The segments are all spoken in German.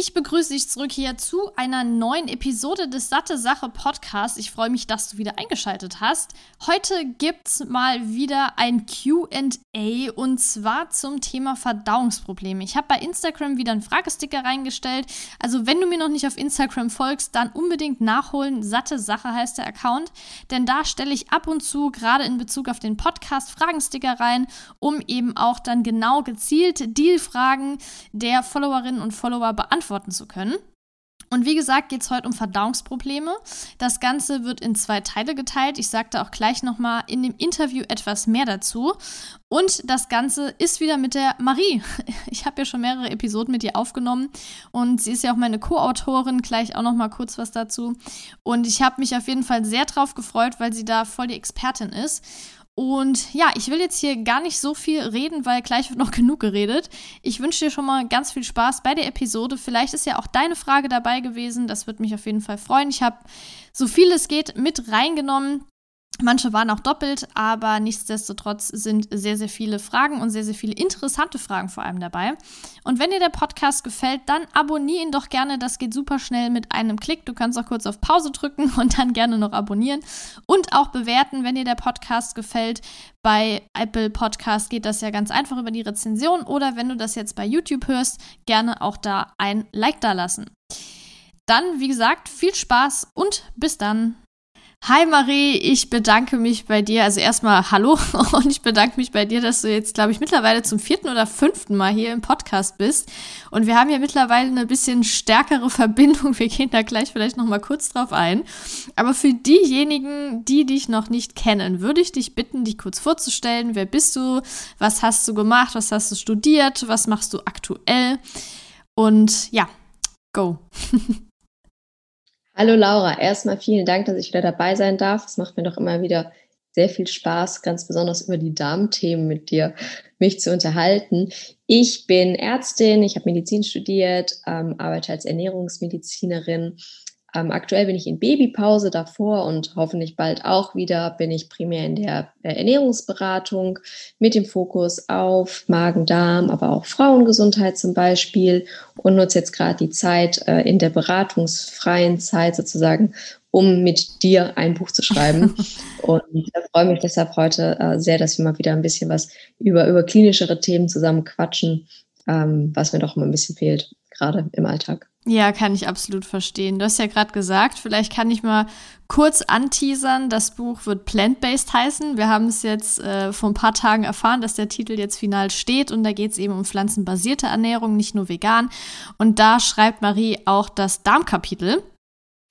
Ich begrüße dich zurück hier zu einer neuen Episode des Satte Sache Podcasts. Ich freue mich, dass du wieder eingeschaltet hast. Heute gibt's mal wieder ein Q&A und zwar zum Thema Verdauungsprobleme. Ich habe bei Instagram wieder einen Fragesticker reingestellt. Also, wenn du mir noch nicht auf Instagram folgst, dann unbedingt nachholen. Satte Sache heißt der Account, denn da stelle ich ab und zu gerade in Bezug auf den Podcast Fragensticker rein, um eben auch dann genau gezielt die Fragen der Followerinnen und Follower beantworten beantworten zu können. Und wie gesagt, geht es heute um Verdauungsprobleme. Das Ganze wird in zwei Teile geteilt. Ich sagte auch gleich nochmal in dem Interview etwas mehr dazu. Und das Ganze ist wieder mit der Marie. Ich habe ja schon mehrere Episoden mit ihr aufgenommen und sie ist ja auch meine Co-Autorin. Gleich auch nochmal kurz was dazu. Und ich habe mich auf jeden Fall sehr drauf gefreut, weil sie da voll die Expertin ist. Und ja, ich will jetzt hier gar nicht so viel reden, weil gleich wird noch genug geredet. Ich wünsche dir schon mal ganz viel Spaß bei der Episode. Vielleicht ist ja auch deine Frage dabei gewesen. Das würde mich auf jeden Fall freuen. Ich habe so viel es geht mit reingenommen. Manche waren auch doppelt, aber nichtsdestotrotz sind sehr, sehr viele Fragen und sehr, sehr viele interessante Fragen vor allem dabei. Und wenn dir der Podcast gefällt, dann abonniere ihn doch gerne. Das geht super schnell mit einem Klick. Du kannst auch kurz auf Pause drücken und dann gerne noch abonnieren und auch bewerten, wenn dir der Podcast gefällt. Bei Apple Podcast geht das ja ganz einfach über die Rezension oder wenn du das jetzt bei YouTube hörst, gerne auch da ein Like da lassen. Dann, wie gesagt, viel Spaß und bis dann. Hi Marie, ich bedanke mich bei dir. Also erstmal hallo und ich bedanke mich bei dir, dass du jetzt, glaube ich, mittlerweile zum vierten oder fünften Mal hier im Podcast bist. Und wir haben ja mittlerweile eine bisschen stärkere Verbindung. Wir gehen da gleich vielleicht noch mal kurz drauf ein. Aber für diejenigen, die dich noch nicht kennen, würde ich dich bitten, dich kurz vorzustellen. Wer bist du? Was hast du gemacht? Was hast du studiert? Was machst du aktuell? Und ja, go. Hallo Laura, erstmal vielen Dank, dass ich wieder dabei sein darf. Es macht mir doch immer wieder sehr viel Spaß, ganz besonders über die Darmthemen mit dir mich zu unterhalten. Ich bin Ärztin, ich habe Medizin studiert, ähm, arbeite als Ernährungsmedizinerin ähm, aktuell bin ich in Babypause davor und hoffentlich bald auch wieder bin ich primär in der äh, Ernährungsberatung mit dem Fokus auf Magen-Darm, aber auch Frauengesundheit zum Beispiel und nutze jetzt gerade die Zeit äh, in der beratungsfreien Zeit sozusagen, um mit dir ein Buch zu schreiben. und ich freue mich deshalb heute äh, sehr, dass wir mal wieder ein bisschen was über, über klinischere Themen zusammen quatschen, ähm, was mir doch immer ein bisschen fehlt, gerade im Alltag. Ja, kann ich absolut verstehen. Du hast ja gerade gesagt, vielleicht kann ich mal kurz anteasern. Das Buch wird Plant-Based heißen. Wir haben es jetzt äh, vor ein paar Tagen erfahren, dass der Titel jetzt final steht und da geht es eben um pflanzenbasierte Ernährung, nicht nur vegan. Und da schreibt Marie auch das Darmkapitel.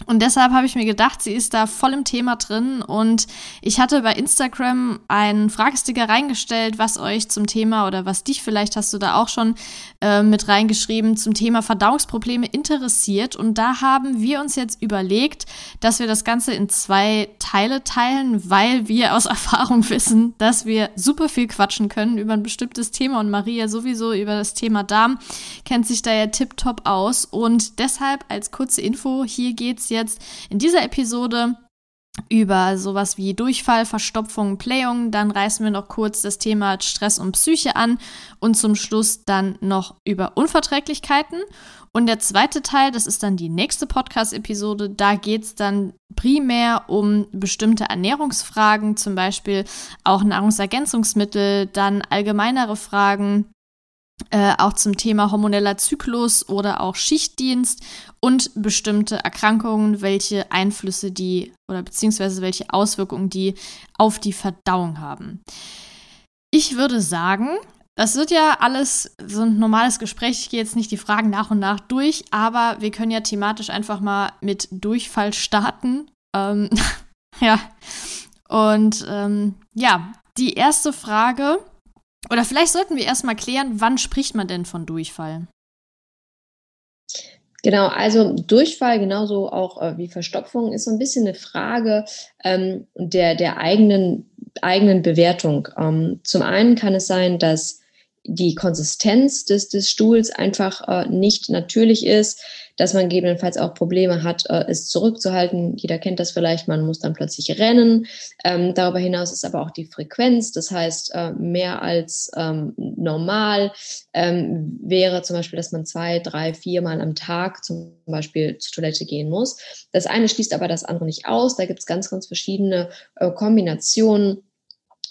Und deshalb habe ich mir gedacht, sie ist da voll im Thema drin. Und ich hatte bei Instagram einen Fragesticker reingestellt, was euch zum Thema oder was dich vielleicht hast du da auch schon äh, mit reingeschrieben zum Thema Verdauungsprobleme interessiert. Und da haben wir uns jetzt überlegt, dass wir das Ganze in zwei Teile teilen, weil wir aus Erfahrung wissen, dass wir super viel quatschen können über ein bestimmtes Thema. Und Maria sowieso über das Thema Darm kennt sich da ja tiptop aus. Und deshalb als kurze Info, hier geht's jetzt in dieser Episode über sowas wie Durchfall, Verstopfung, Playung. Dann reißen wir noch kurz das Thema Stress und Psyche an und zum Schluss dann noch über Unverträglichkeiten. Und der zweite Teil, das ist dann die nächste Podcast-Episode, da geht es dann primär um bestimmte Ernährungsfragen, zum Beispiel auch Nahrungsergänzungsmittel, dann allgemeinere Fragen äh, auch zum Thema hormoneller Zyklus oder auch Schichtdienst und bestimmte Erkrankungen, welche Einflüsse die oder beziehungsweise welche Auswirkungen die auf die Verdauung haben. Ich würde sagen, das wird ja alles so ein normales Gespräch. Ich gehe jetzt nicht die Fragen nach und nach durch, aber wir können ja thematisch einfach mal mit Durchfall starten. Ähm, ja. Und ähm, ja, die erste Frage oder vielleicht sollten wir erstmal klären, wann spricht man denn von Durchfall? Genau, also Durchfall genauso auch äh, wie Verstopfung ist so ein bisschen eine Frage ähm, der, der eigenen, eigenen Bewertung. Ähm, zum einen kann es sein, dass die Konsistenz des, des Stuhls einfach äh, nicht natürlich ist, dass man gegebenenfalls auch Probleme hat, äh, es zurückzuhalten. Jeder kennt das vielleicht, man muss dann plötzlich rennen. Ähm, darüber hinaus ist aber auch die Frequenz, das heißt äh, mehr als ähm, normal ähm, wäre zum Beispiel, dass man zwei, drei, viermal am Tag zum Beispiel zur Toilette gehen muss. Das eine schließt aber das andere nicht aus. Da gibt es ganz, ganz verschiedene äh, Kombinationen.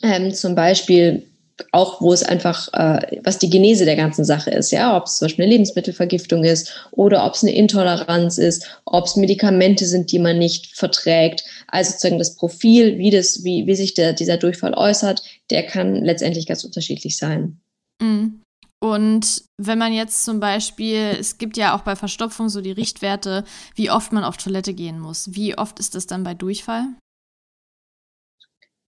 Ähm, zum Beispiel auch wo es einfach, äh, was die Genese der ganzen Sache ist, ja, ob es zum Beispiel eine Lebensmittelvergiftung ist oder ob es eine Intoleranz ist, ob es Medikamente sind, die man nicht verträgt. Also sozusagen das Profil, wie das, wie, wie sich der, dieser Durchfall äußert, der kann letztendlich ganz unterschiedlich sein. Mhm. Und wenn man jetzt zum Beispiel, es gibt ja auch bei Verstopfung so die Richtwerte, wie oft man auf Toilette gehen muss. Wie oft ist das dann bei Durchfall?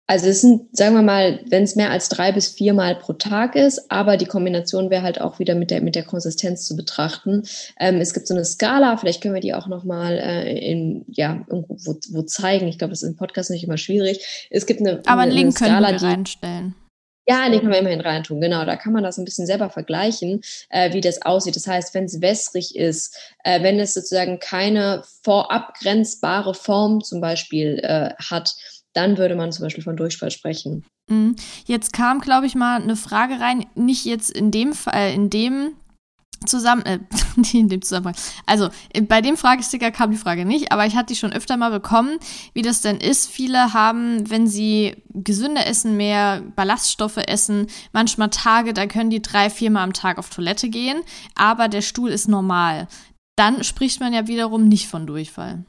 Also es sind, sagen wir mal, wenn es mehr als drei bis viermal pro Tag ist, aber die Kombination wäre halt auch wieder mit der, mit der Konsistenz zu betrachten. Ähm, es gibt so eine Skala, vielleicht können wir die auch nochmal äh, in, ja, irgendwo wo, wo zeigen. Ich glaube, das ist im Podcast nicht immer schwierig. Es gibt eine, aber eine, einen Link Skala, können wir reinstellen. Ja, den können wir immerhin reintun, genau. Da kann man das ein bisschen selber vergleichen, äh, wie das aussieht. Das heißt, wenn es wässrig ist, äh, wenn es sozusagen keine vorabgrenzbare Form zum Beispiel äh, hat, dann würde man zum Beispiel von Durchfall sprechen. Mhm. Jetzt kam, glaube ich, mal eine Frage rein, nicht jetzt in dem Fall, in dem zusammen, äh, in dem Zusammenhang. Also, bei dem Fragesticker kam die Frage nicht, aber ich hatte die schon öfter mal bekommen, wie das denn ist. Viele haben, wenn sie gesünder essen, mehr Ballaststoffe essen, manchmal Tage, da können die drei, viermal am Tag auf Toilette gehen, aber der Stuhl ist normal. Dann spricht man ja wiederum nicht von Durchfall.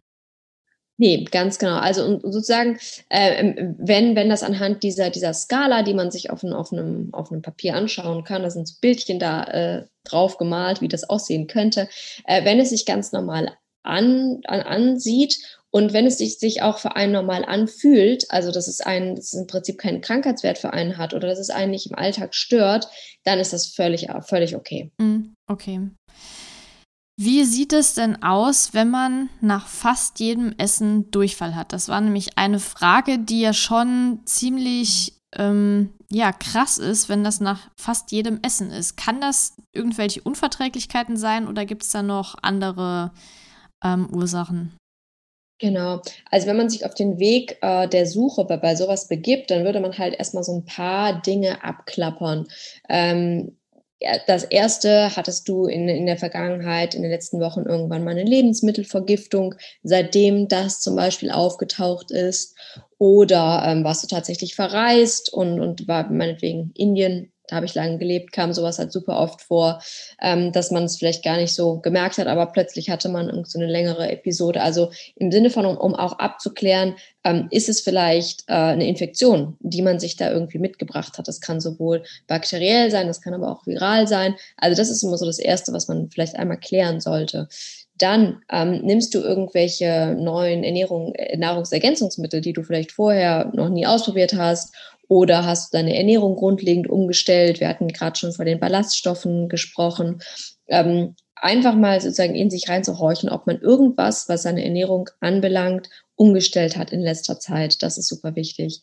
Nee, ganz genau. Also und sozusagen, äh, ähm, wenn, wenn das anhand dieser, dieser Skala, die man sich auf, ein, auf, einem, auf einem Papier anschauen kann, da sind so Bildchen da äh, drauf gemalt, wie das aussehen könnte, äh, wenn es sich ganz normal an, an, ansieht und wenn es sich, sich auch für einen normal anfühlt, also dass es einen, dass es im Prinzip keinen Krankheitswert für einen hat oder dass es einen nicht im Alltag stört, dann ist das völlig, völlig okay. Mm, okay. Wie sieht es denn aus, wenn man nach fast jedem Essen Durchfall hat? Das war nämlich eine Frage, die ja schon ziemlich ähm, ja, krass ist, wenn das nach fast jedem Essen ist. Kann das irgendwelche Unverträglichkeiten sein oder gibt es da noch andere ähm, Ursachen? Genau. Also wenn man sich auf den Weg äh, der Suche bei, bei sowas begibt, dann würde man halt erstmal so ein paar Dinge abklappern. Ähm, das erste hattest du in, in der Vergangenheit, in den letzten Wochen irgendwann mal eine Lebensmittelvergiftung, seitdem das zum Beispiel aufgetaucht ist. Oder ähm, warst du tatsächlich verreist und, und war meinetwegen Indien da habe ich lange gelebt, kam sowas halt super oft vor, ähm, dass man es vielleicht gar nicht so gemerkt hat, aber plötzlich hatte man irgend so eine längere Episode. Also im Sinne von, um, um auch abzuklären, ähm, ist es vielleicht äh, eine Infektion, die man sich da irgendwie mitgebracht hat. Das kann sowohl bakteriell sein, das kann aber auch viral sein. Also das ist immer so das Erste, was man vielleicht einmal klären sollte. Dann ähm, nimmst du irgendwelche neuen Ernährung, äh, Nahrungsergänzungsmittel, die du vielleicht vorher noch nie ausprobiert hast oder hast du deine Ernährung grundlegend umgestellt? Wir hatten gerade schon von den Ballaststoffen gesprochen. Ähm, einfach mal sozusagen in sich reinzuhorchen, ob man irgendwas, was seine Ernährung anbelangt, umgestellt hat in letzter Zeit. Das ist super wichtig.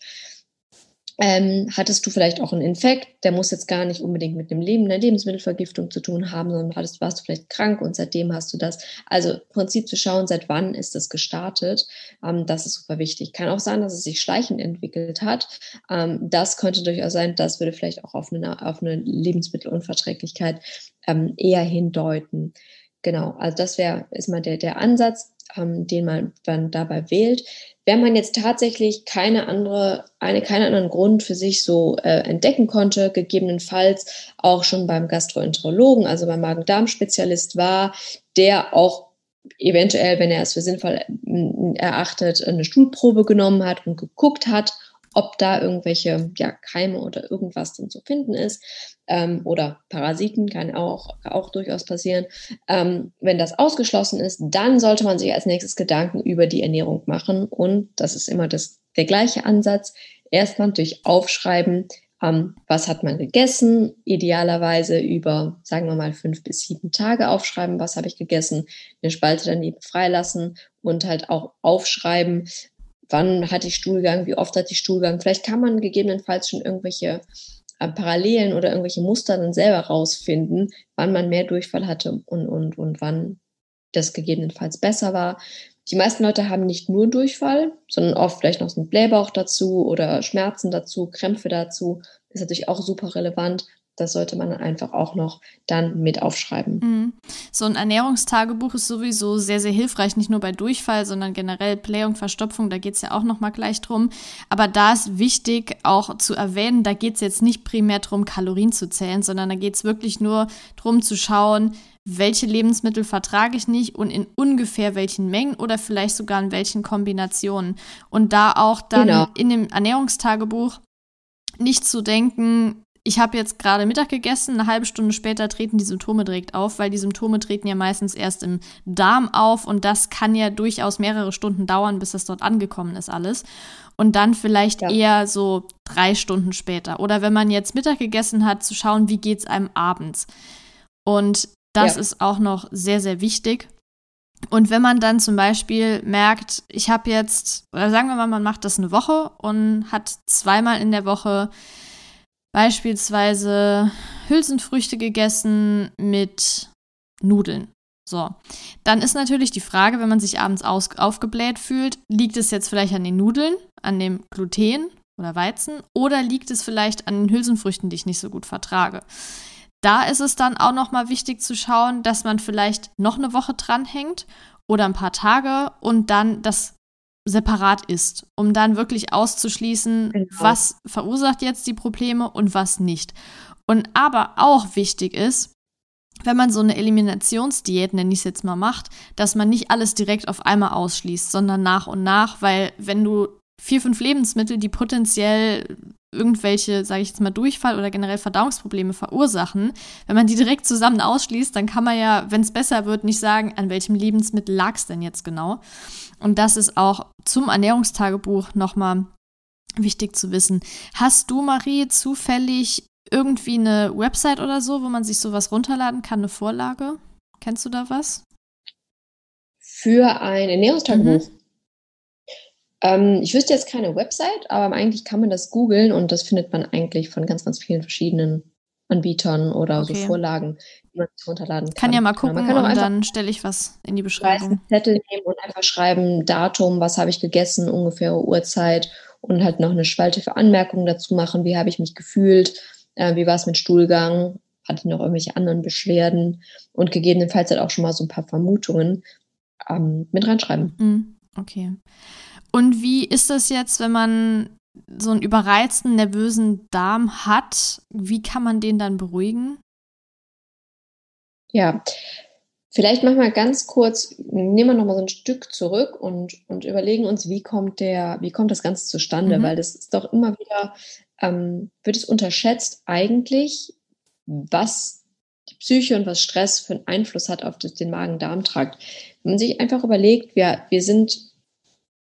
Ähm, hattest du vielleicht auch einen Infekt, der muss jetzt gar nicht unbedingt mit dem Leben, einer Lebensmittelvergiftung zu tun haben, sondern hattest, warst du vielleicht krank und seitdem hast du das. Also im Prinzip zu schauen, seit wann ist das gestartet, ähm, das ist super wichtig. Kann auch sein, dass es sich schleichend entwickelt hat. Ähm, das könnte durchaus sein, das würde vielleicht auch auf eine, auf eine Lebensmittelunverträglichkeit ähm, eher hindeuten. Genau, also das wäre ist mal der, der Ansatz, ähm, den man dann dabei wählt. Wenn man jetzt tatsächlich keine andere, eine, keinen anderen Grund für sich so äh, entdecken konnte, gegebenenfalls auch schon beim Gastroenterologen, also beim Magen-Darm-Spezialist war, der auch eventuell, wenn er es für sinnvoll erachtet, eine Stuhlprobe genommen hat und geguckt hat, ob da irgendwelche ja, Keime oder irgendwas dann zu finden ist ähm, oder Parasiten, kann auch, auch durchaus passieren. Ähm, wenn das ausgeschlossen ist, dann sollte man sich als nächstes Gedanken über die Ernährung machen und das ist immer das, der gleiche Ansatz. Erstmal durch Aufschreiben ähm, was hat man gegessen, idealerweise über, sagen wir mal, fünf bis sieben Tage aufschreiben, was habe ich gegessen, eine Spalte daneben freilassen und halt auch aufschreiben, wann hatte ich Stuhlgang, wie oft hatte ich Stuhlgang. Vielleicht kann man gegebenenfalls schon irgendwelche Parallelen oder irgendwelche Muster dann selber rausfinden, wann man mehr Durchfall hatte und, und, und wann das gegebenenfalls besser war. Die meisten Leute haben nicht nur Durchfall, sondern oft vielleicht noch so einen Blähbauch dazu oder Schmerzen dazu, Krämpfe dazu. Ist natürlich auch super relevant. Das sollte man einfach auch noch dann mit aufschreiben. Mhm. So ein Ernährungstagebuch ist sowieso sehr, sehr hilfreich, nicht nur bei Durchfall, sondern generell Blähung, Verstopfung, da geht es ja auch nochmal gleich drum. Aber da ist wichtig auch zu erwähnen, da geht es jetzt nicht primär darum, Kalorien zu zählen, sondern da geht es wirklich nur darum zu schauen, welche Lebensmittel vertrage ich nicht und in ungefähr welchen Mengen oder vielleicht sogar in welchen Kombinationen. Und da auch dann genau. in dem Ernährungstagebuch nicht zu denken, ich habe jetzt gerade Mittag gegessen, eine halbe Stunde später treten die Symptome direkt auf, weil die Symptome treten ja meistens erst im Darm auf und das kann ja durchaus mehrere Stunden dauern, bis das dort angekommen ist alles. Und dann vielleicht ja. eher so drei Stunden später. Oder wenn man jetzt Mittag gegessen hat, zu schauen, wie geht es einem abends. Und das ja. ist auch noch sehr, sehr wichtig. Und wenn man dann zum Beispiel merkt, ich habe jetzt, oder sagen wir mal, man macht das eine Woche und hat zweimal in der Woche beispielsweise Hülsenfrüchte gegessen mit Nudeln. So, dann ist natürlich die Frage, wenn man sich abends aus, aufgebläht fühlt, liegt es jetzt vielleicht an den Nudeln, an dem Gluten oder Weizen oder liegt es vielleicht an den Hülsenfrüchten, die ich nicht so gut vertrage? Da ist es dann auch nochmal wichtig zu schauen, dass man vielleicht noch eine Woche dranhängt oder ein paar Tage und dann das separat ist, um dann wirklich auszuschließen, genau. was verursacht jetzt die Probleme und was nicht. Und aber auch wichtig ist, wenn man so eine Eliminationsdiät, nenne ich es jetzt mal, macht, dass man nicht alles direkt auf einmal ausschließt, sondern nach und nach, weil wenn du vier, fünf Lebensmittel, die potenziell irgendwelche, sage ich jetzt mal, Durchfall oder generell Verdauungsprobleme verursachen, wenn man die direkt zusammen ausschließt, dann kann man ja, wenn es besser wird, nicht sagen, an welchem Lebensmittel lag es denn jetzt genau. Und das ist auch zum Ernährungstagebuch nochmal wichtig zu wissen. Hast du, Marie, zufällig irgendwie eine Website oder so, wo man sich sowas runterladen kann, eine Vorlage? Kennst du da was? Für ein Ernährungstagebuch? Mhm. Ähm, ich wüsste jetzt keine Website, aber eigentlich kann man das googeln und das findet man eigentlich von ganz, ganz vielen verschiedenen Anbietern oder okay. so Vorlagen, die man sich runterladen kann. Kann ja mal gucken genau, und dann stelle ich was in die Beschreibung. Zettel nehmen und einfach schreiben, Datum, was habe ich gegessen, ungefähre Uhrzeit und halt noch eine Spalte für Anmerkungen dazu machen, wie habe ich mich gefühlt, äh, wie war es mit Stuhlgang, hatte ich noch irgendwelche anderen Beschwerden und gegebenenfalls halt auch schon mal so ein paar Vermutungen ähm, mit reinschreiben. Mhm. Okay. Und wie ist das jetzt, wenn man so einen überreizten, nervösen Darm hat? Wie kann man den dann beruhigen? Ja, vielleicht machen wir ganz kurz, nehmen wir nochmal so ein Stück zurück und, und überlegen uns, wie kommt der, wie kommt das Ganze zustande? Mhm. Weil das ist doch immer wieder, ähm, wird es unterschätzt eigentlich, was die Psyche und was Stress für einen Einfluss hat auf den Magen-Darm-Trakt. Wenn man sich einfach überlegt, wir, wir sind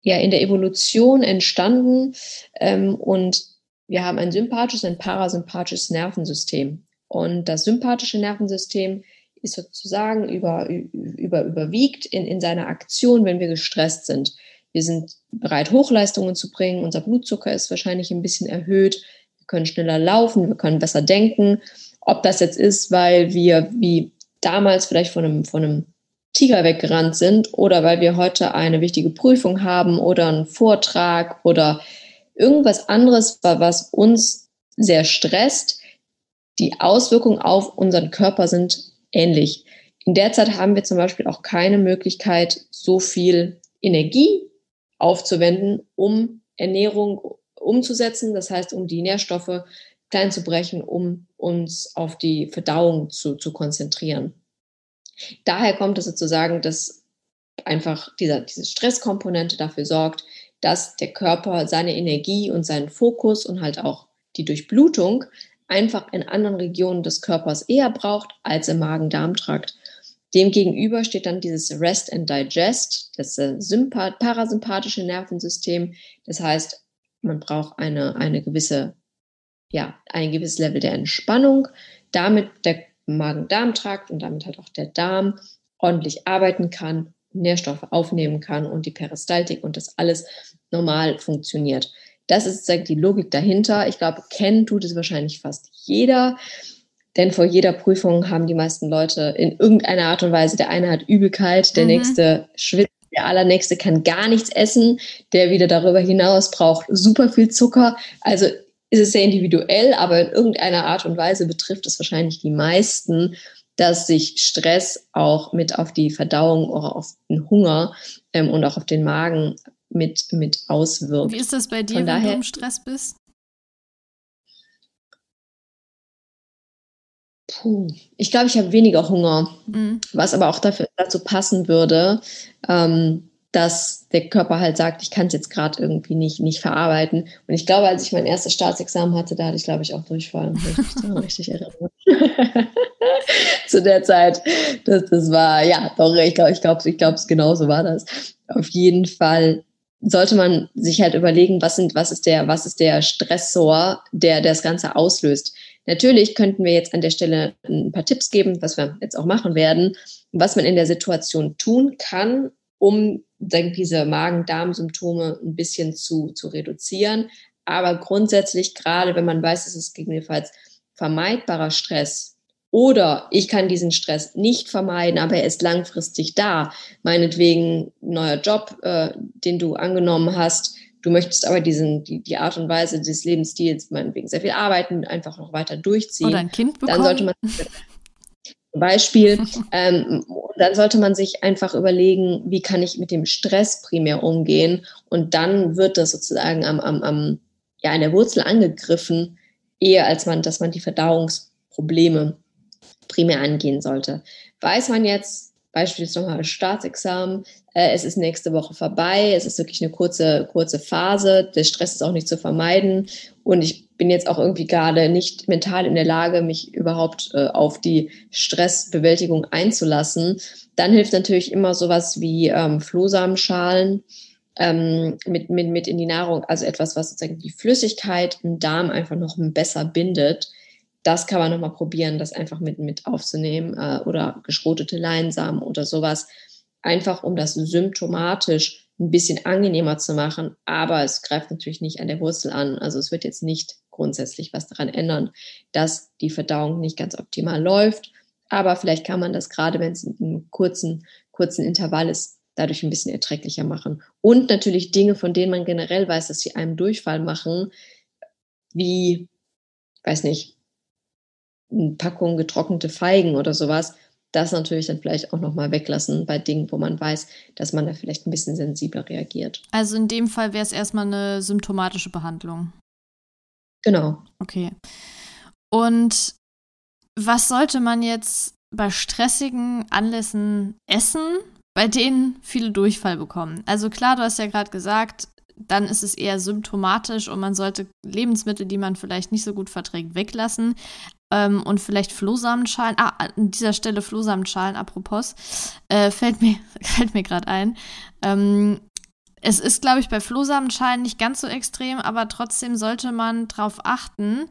ja in der Evolution entstanden ähm, und wir haben ein sympathisches, ein parasympathisches Nervensystem. Und das sympathische Nervensystem ist sozusagen über, über, überwiegt in, in seiner Aktion, wenn wir gestresst sind. Wir sind bereit, Hochleistungen zu bringen. Unser Blutzucker ist wahrscheinlich ein bisschen erhöht. Wir können schneller laufen, wir können besser denken. Ob das jetzt ist, weil wir wie damals vielleicht von einem, von einem Tiger weggerannt sind oder weil wir heute eine wichtige Prüfung haben oder einen Vortrag oder irgendwas anderes, was uns sehr stresst, die Auswirkungen auf unseren Körper sind ähnlich. In der Zeit haben wir zum Beispiel auch keine Möglichkeit, so viel Energie aufzuwenden, um Ernährung umzusetzen, das heißt, um die Nährstoffe klein zu brechen, um uns auf die Verdauung zu, zu konzentrieren. Daher kommt es sozusagen, dass einfach dieser, diese Stresskomponente dafür sorgt, dass der Körper seine Energie und seinen Fokus und halt auch die Durchblutung einfach in anderen Regionen des Körpers eher braucht als im Magen-Darm-Trakt. Demgegenüber steht dann dieses Rest and Digest, das äh, parasympathische Nervensystem. Das heißt, man braucht eine, eine gewisse ja, ein gewisses Level der Entspannung, damit der Magen-Darm-Trakt und damit halt auch der Darm ordentlich arbeiten kann, Nährstoffe aufnehmen kann und die Peristaltik und das alles normal funktioniert. Das ist sozusagen die Logik dahinter. Ich glaube, kennen tut es wahrscheinlich fast jeder. Denn vor jeder Prüfung haben die meisten Leute in irgendeiner Art und Weise, der eine hat Übelkeit, der mhm. nächste schwitzt, der allernächste kann gar nichts essen, der wieder darüber hinaus braucht super viel Zucker. Also ist es sehr individuell, aber in irgendeiner Art und Weise betrifft es wahrscheinlich die meisten, dass sich Stress auch mit auf die Verdauung oder auf den Hunger ähm, und auch auf den Magen mit, mit auswirkt. Wie ist das bei dir, Von wenn daher, du im Stress bist? Puh. Ich glaube, ich habe weniger Hunger, mhm. was aber auch dafür, dazu passen würde, ähm, dass der Körper halt sagt, ich kann es jetzt gerade irgendwie nicht, nicht verarbeiten. Und ich glaube, als ich mein erstes Staatsexamen hatte, da hatte ich, glaube ich, auch Durchfall. Richtig erinnern. Zu der Zeit. Das, das war, ja, doch, ich glaube, ich glaube, ich glaube, genau so war das. Auf jeden Fall sollte man sich halt überlegen, was sind, was ist der, was ist der Stressor, der, der das Ganze auslöst. Natürlich könnten wir jetzt an der Stelle ein paar Tipps geben, was wir jetzt auch machen werden, was man in der Situation tun kann, um diese Magen-Darm-Symptome ein bisschen zu, zu reduzieren. Aber grundsätzlich, gerade wenn man weiß, es ist gegebenenfalls vermeidbarer Stress oder ich kann diesen Stress nicht vermeiden, aber er ist langfristig da, meinetwegen neuer Job, äh, den du angenommen hast, du möchtest aber diesen, die, die Art und Weise des Lebensstils, meinetwegen sehr viel arbeiten, einfach noch weiter durchziehen. Oder ein Kind bekommen. Dann sollte man Beispiel, ähm, dann sollte man sich einfach überlegen, wie kann ich mit dem Stress primär umgehen und dann wird das sozusagen am, am, am ja, an der Wurzel angegriffen, eher als man, dass man die Verdauungsprobleme primär angehen sollte. Weiß man jetzt, Beispiel ist nochmal Staatsexamen. Äh, es ist nächste Woche vorbei. Es ist wirklich eine kurze, kurze Phase. Der Stress ist auch nicht zu vermeiden. Und ich bin jetzt auch irgendwie gerade nicht mental in der Lage, mich überhaupt äh, auf die Stressbewältigung einzulassen. Dann hilft natürlich immer sowas wie ähm, Flohsamenschalen ähm, mit, mit, mit in die Nahrung. Also etwas, was sozusagen die Flüssigkeit im Darm einfach noch besser bindet das kann man nochmal probieren, das einfach mit, mit aufzunehmen äh, oder geschrotete Leinsamen oder sowas, einfach um das symptomatisch ein bisschen angenehmer zu machen, aber es greift natürlich nicht an der Wurzel an. Also es wird jetzt nicht grundsätzlich was daran ändern, dass die Verdauung nicht ganz optimal läuft, aber vielleicht kann man das gerade, wenn es in einem kurzen, kurzen Intervall ist, dadurch ein bisschen erträglicher machen. Und natürlich Dinge, von denen man generell weiß, dass sie einem Durchfall machen, wie, weiß nicht, eine Packung getrocknete Feigen oder sowas, das natürlich dann vielleicht auch nochmal weglassen bei Dingen, wo man weiß, dass man da vielleicht ein bisschen sensibler reagiert. Also in dem Fall wäre es erstmal eine symptomatische Behandlung. Genau. Okay. Und was sollte man jetzt bei stressigen Anlässen essen, bei denen viele Durchfall bekommen? Also klar, du hast ja gerade gesagt, dann ist es eher symptomatisch und man sollte Lebensmittel, die man vielleicht nicht so gut verträgt, weglassen. Ähm, und vielleicht Flohsamenschalen. Ah, an dieser Stelle Flohsamenschalen, apropos, äh, fällt mir, fällt mir gerade ein. Ähm, es ist, glaube ich, bei Flohsamenschalen nicht ganz so extrem, aber trotzdem sollte man darauf achten.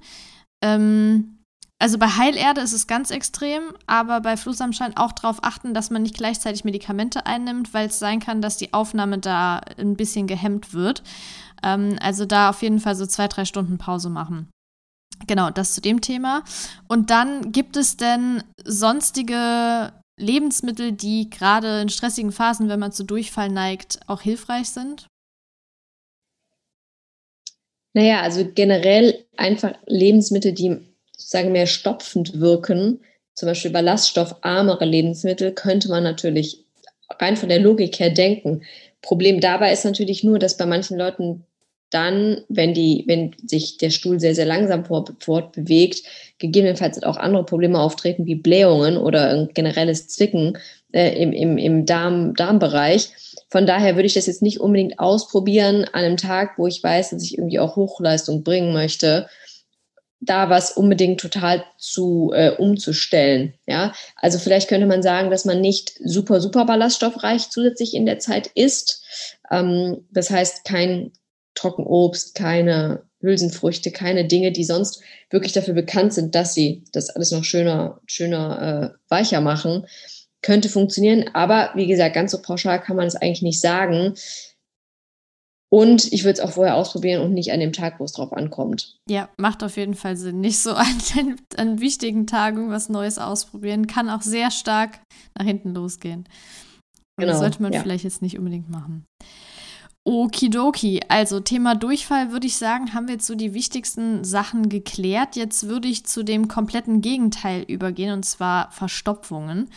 Ähm, also bei Heilerde ist es ganz extrem, aber bei Flohsamenschalen auch darauf achten, dass man nicht gleichzeitig Medikamente einnimmt, weil es sein kann, dass die Aufnahme da ein bisschen gehemmt wird. Ähm, also da auf jeden Fall so zwei, drei Stunden Pause machen. Genau, das zu dem Thema. Und dann gibt es denn sonstige Lebensmittel, die gerade in stressigen Phasen, wenn man zu Durchfall neigt, auch hilfreich sind? Naja, also generell einfach Lebensmittel, die sagen mehr stopfend wirken, zum Beispiel ballaststoffarmere Lebensmittel, könnte man natürlich rein von der Logik her denken. Problem dabei ist natürlich nur, dass bei manchen Leuten dann, wenn die, wenn sich der Stuhl sehr, sehr langsam fortbewegt, gegebenenfalls auch andere Probleme auftreten wie Blähungen oder ein generelles Zwicken äh, im, im, im Darm, Darmbereich. Von daher würde ich das jetzt nicht unbedingt ausprobieren an einem Tag, wo ich weiß, dass ich irgendwie auch Hochleistung bringen möchte da was unbedingt total zu äh, umzustellen. Ja, also vielleicht könnte man sagen, dass man nicht super super ballaststoffreich zusätzlich in der Zeit isst. Ähm, das heißt kein Trockenobst, keine Hülsenfrüchte, keine Dinge, die sonst wirklich dafür bekannt sind, dass sie das alles noch schöner, schöner, äh, weicher machen. Könnte funktionieren, aber wie gesagt, ganz so pauschal kann man es eigentlich nicht sagen. Und ich würde es auch vorher ausprobieren und nicht an dem Tag, wo es drauf ankommt. Ja, macht auf jeden Fall Sinn. Nicht so an, den, an wichtigen Tagen was Neues ausprobieren. Kann auch sehr stark nach hinten losgehen. Und genau, das sollte man ja. vielleicht jetzt nicht unbedingt machen. Okidoki. Also Thema Durchfall würde ich sagen, haben wir jetzt so die wichtigsten Sachen geklärt. Jetzt würde ich zu dem kompletten Gegenteil übergehen und zwar Verstopfungen.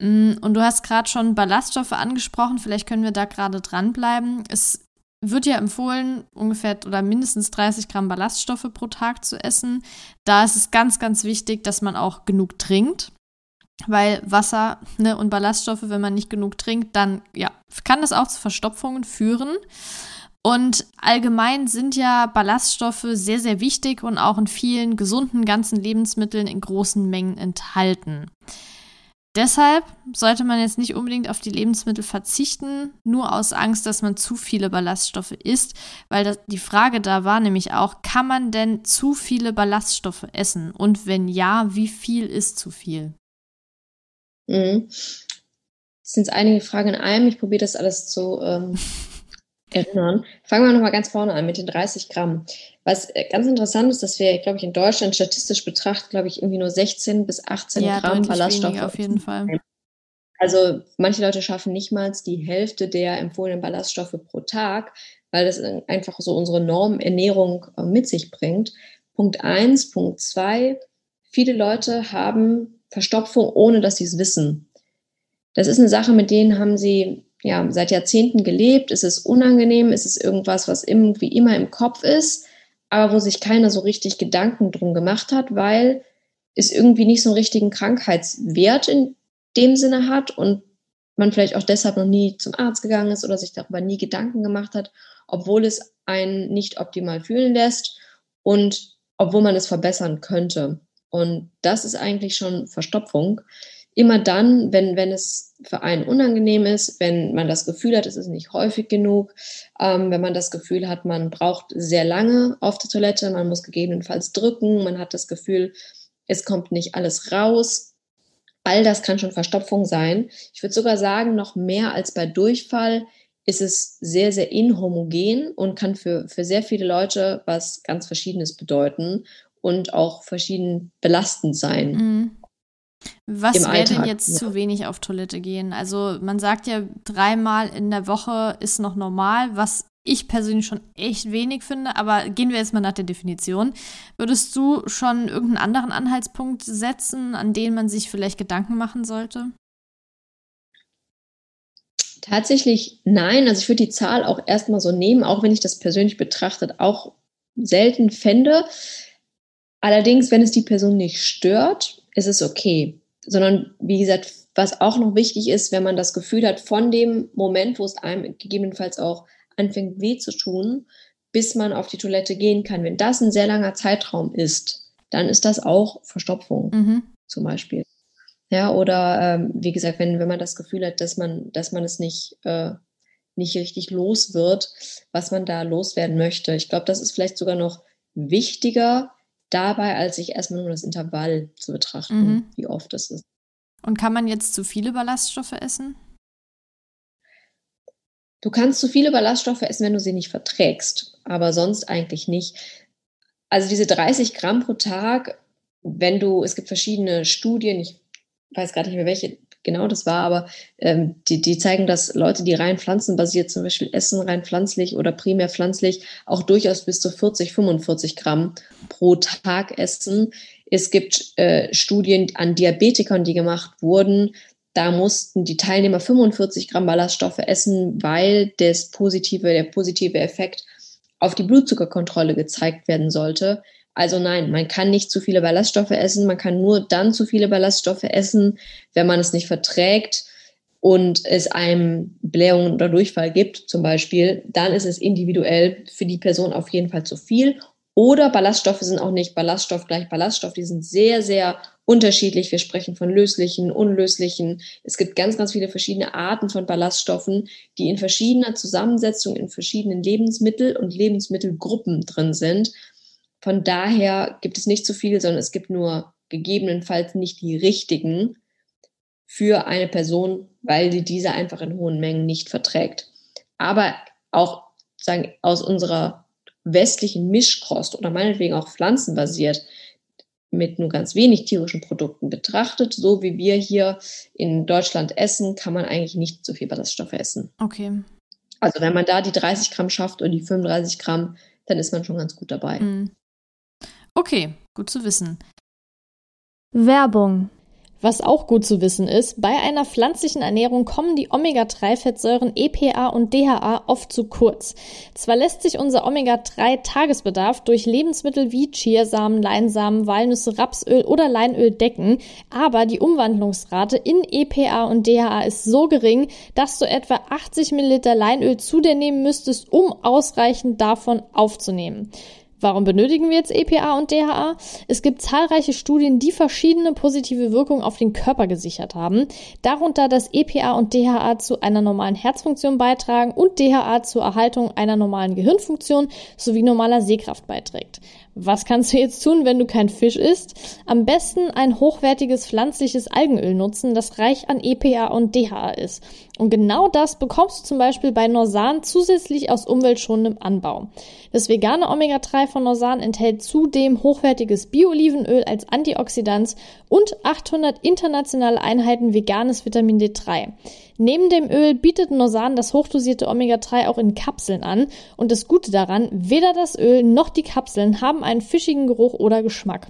Mm, und du hast gerade schon Ballaststoffe angesprochen, vielleicht können wir da gerade dranbleiben. Es wird ja empfohlen, ungefähr oder mindestens 30 Gramm Ballaststoffe pro Tag zu essen. Da ist es ganz, ganz wichtig, dass man auch genug trinkt. Weil Wasser ne, und Ballaststoffe, wenn man nicht genug trinkt, dann ja, kann das auch zu Verstopfungen führen. Und allgemein sind ja Ballaststoffe sehr, sehr wichtig und auch in vielen gesunden ganzen Lebensmitteln in großen Mengen enthalten. Deshalb sollte man jetzt nicht unbedingt auf die Lebensmittel verzichten, nur aus Angst, dass man zu viele Ballaststoffe isst, weil das, die Frage da war nämlich auch, kann man denn zu viele Ballaststoffe essen? Und wenn ja, wie viel ist zu viel? Mhm. Das sind einige Fragen in einem. Ich probiere das alles zu ähm, erinnern. Fangen wir nochmal ganz vorne an mit den 30 Gramm. Was äh, ganz interessant ist, dass wir, glaube ich, in Deutschland statistisch betrachtet, glaube ich, irgendwie nur 16 bis 18 ja, Gramm Ballaststoffe. auf jeden Fall. Also manche Leute schaffen nicht mal die Hälfte der empfohlenen Ballaststoffe pro Tag, weil das einfach so unsere Normernährung äh, mit sich bringt. Punkt eins, Punkt zwei. Viele Leute haben Verstopfung, ohne dass sie es wissen. Das ist eine Sache, mit denen haben sie ja, seit Jahrzehnten gelebt, es ist unangenehm, es ist irgendwas, was irgendwie immer im Kopf ist, aber wo sich keiner so richtig Gedanken drum gemacht hat, weil es irgendwie nicht so einen richtigen Krankheitswert in dem Sinne hat und man vielleicht auch deshalb noch nie zum Arzt gegangen ist oder sich darüber nie Gedanken gemacht hat, obwohl es einen nicht optimal fühlen lässt und obwohl man es verbessern könnte. Und das ist eigentlich schon Verstopfung immer dann, wenn, wenn es für einen unangenehm ist, wenn man das Gefühl hat, es ist nicht häufig genug, ähm, wenn man das Gefühl hat, man braucht sehr lange auf der Toilette, man muss gegebenenfalls drücken, man hat das Gefühl, es kommt nicht alles raus. All das kann schon Verstopfung sein. Ich würde sogar sagen, noch mehr als bei Durchfall ist es sehr, sehr inhomogen und kann für, für sehr viele Leute was ganz Verschiedenes bedeuten und auch verschieden belastend sein. Mhm. Was wäre denn jetzt ja. zu wenig auf Toilette gehen? Also man sagt ja, dreimal in der Woche ist noch normal, was ich persönlich schon echt wenig finde, aber gehen wir jetzt mal nach der Definition. Würdest du schon irgendeinen anderen Anhaltspunkt setzen, an den man sich vielleicht Gedanken machen sollte? Tatsächlich nein. Also ich würde die Zahl auch erstmal so nehmen, auch wenn ich das persönlich betrachtet auch selten fände. Allerdings, wenn es die Person nicht stört, ist es okay. Sondern, wie gesagt, was auch noch wichtig ist, wenn man das Gefühl hat, von dem Moment, wo es einem gegebenenfalls auch anfängt weh zu tun, bis man auf die Toilette gehen kann. Wenn das ein sehr langer Zeitraum ist, dann ist das auch Verstopfung mhm. zum Beispiel. Ja, oder ähm, wie gesagt, wenn, wenn man das Gefühl hat, dass man, dass man es nicht, äh, nicht richtig los wird, was man da loswerden möchte. Ich glaube, das ist vielleicht sogar noch wichtiger, dabei, als sich erstmal nur das Intervall zu betrachten, mhm. wie oft das ist. Und kann man jetzt zu viele Ballaststoffe essen? Du kannst zu viele Ballaststoffe essen, wenn du sie nicht verträgst, aber sonst eigentlich nicht. Also diese 30 Gramm pro Tag, wenn du, es gibt verschiedene Studien, ich weiß gar nicht mehr, welche genau das war, aber ähm, die, die zeigen, dass Leute, die rein pflanzenbasiert zum Beispiel essen, rein pflanzlich oder primär pflanzlich, auch durchaus bis zu 40, 45 Gramm pro Tag essen. Es gibt äh, Studien an Diabetikern, die gemacht wurden. Da mussten die Teilnehmer 45 Gramm Ballaststoffe essen, weil das positive, der positive Effekt auf die Blutzuckerkontrolle gezeigt werden sollte. Also nein, man kann nicht zu viele Ballaststoffe essen. Man kann nur dann zu viele Ballaststoffe essen, wenn man es nicht verträgt und es einem Blähungen oder Durchfall gibt, zum Beispiel. Dann ist es individuell für die Person auf jeden Fall zu viel. Oder Ballaststoffe sind auch nicht Ballaststoff gleich Ballaststoff, die sind sehr, sehr unterschiedlich. Wir sprechen von löslichen, unlöslichen. Es gibt ganz, ganz viele verschiedene Arten von Ballaststoffen, die in verschiedener Zusammensetzung in verschiedenen Lebensmittel und Lebensmittelgruppen drin sind. Von daher gibt es nicht zu viel, sondern es gibt nur gegebenenfalls nicht die richtigen für eine Person, weil sie diese einfach in hohen Mengen nicht verträgt. Aber auch sagen, aus unserer westlichen Mischkost oder meinetwegen auch pflanzenbasiert mit nur ganz wenig tierischen Produkten betrachtet, so wie wir hier in Deutschland essen, kann man eigentlich nicht so viel Ballaststoffe essen. Okay. Also wenn man da die 30 Gramm schafft oder die 35 Gramm, dann ist man schon ganz gut dabei. Mhm. Okay, gut zu wissen. Werbung was auch gut zu wissen ist, bei einer pflanzlichen Ernährung kommen die Omega-3-Fettsäuren EPA und DHA oft zu kurz. Zwar lässt sich unser Omega-3-Tagesbedarf durch Lebensmittel wie Chiasamen, Leinsamen, Walnüsse, Rapsöl oder Leinöl decken, aber die Umwandlungsrate in EPA und DHA ist so gering, dass du etwa 80 Milliliter Leinöl zu dir nehmen müsstest, um ausreichend davon aufzunehmen. Warum benötigen wir jetzt EPA und DHA? Es gibt zahlreiche Studien, die verschiedene positive Wirkungen auf den Körper gesichert haben. Darunter, dass EPA und DHA zu einer normalen Herzfunktion beitragen und DHA zur Erhaltung einer normalen Gehirnfunktion sowie normaler Sehkraft beiträgt. Was kannst du jetzt tun, wenn du kein Fisch isst? Am besten ein hochwertiges pflanzliches Algenöl nutzen, das reich an EPA und DHA ist. Und genau das bekommst du zum Beispiel bei Norsan zusätzlich aus umweltschonendem Anbau. Das vegane Omega-3 von Norsan enthält zudem hochwertiges Bio-Olivenöl als Antioxidant und 800 internationale Einheiten veganes Vitamin D3. Neben dem Öl bietet Norsan das hochdosierte Omega-3 auch in Kapseln an. Und das Gute daran, weder das Öl noch die Kapseln haben einen fischigen Geruch oder Geschmack.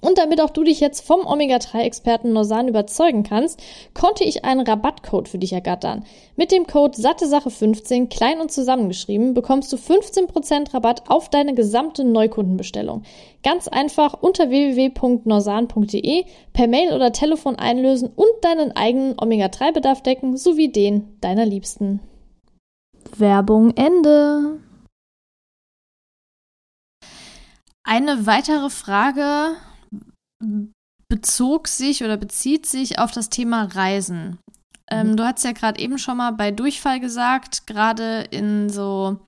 Und damit auch du dich jetzt vom Omega-3-Experten Norsan überzeugen kannst, konnte ich einen Rabattcode für dich ergattern. Mit dem Code SatteSache15, klein und zusammengeschrieben, bekommst du 15% Rabatt auf deine gesamte Neukundenbestellung. Ganz einfach unter www.norsan.de per Mail oder Telefon einlösen und deinen eigenen Omega-3-Bedarf decken, sowie den deiner Liebsten. Werbung Ende. Eine weitere Frage bezog sich oder bezieht sich auf das Thema Reisen. Ähm, mhm. Du hast ja gerade eben schon mal bei Durchfall gesagt, gerade in so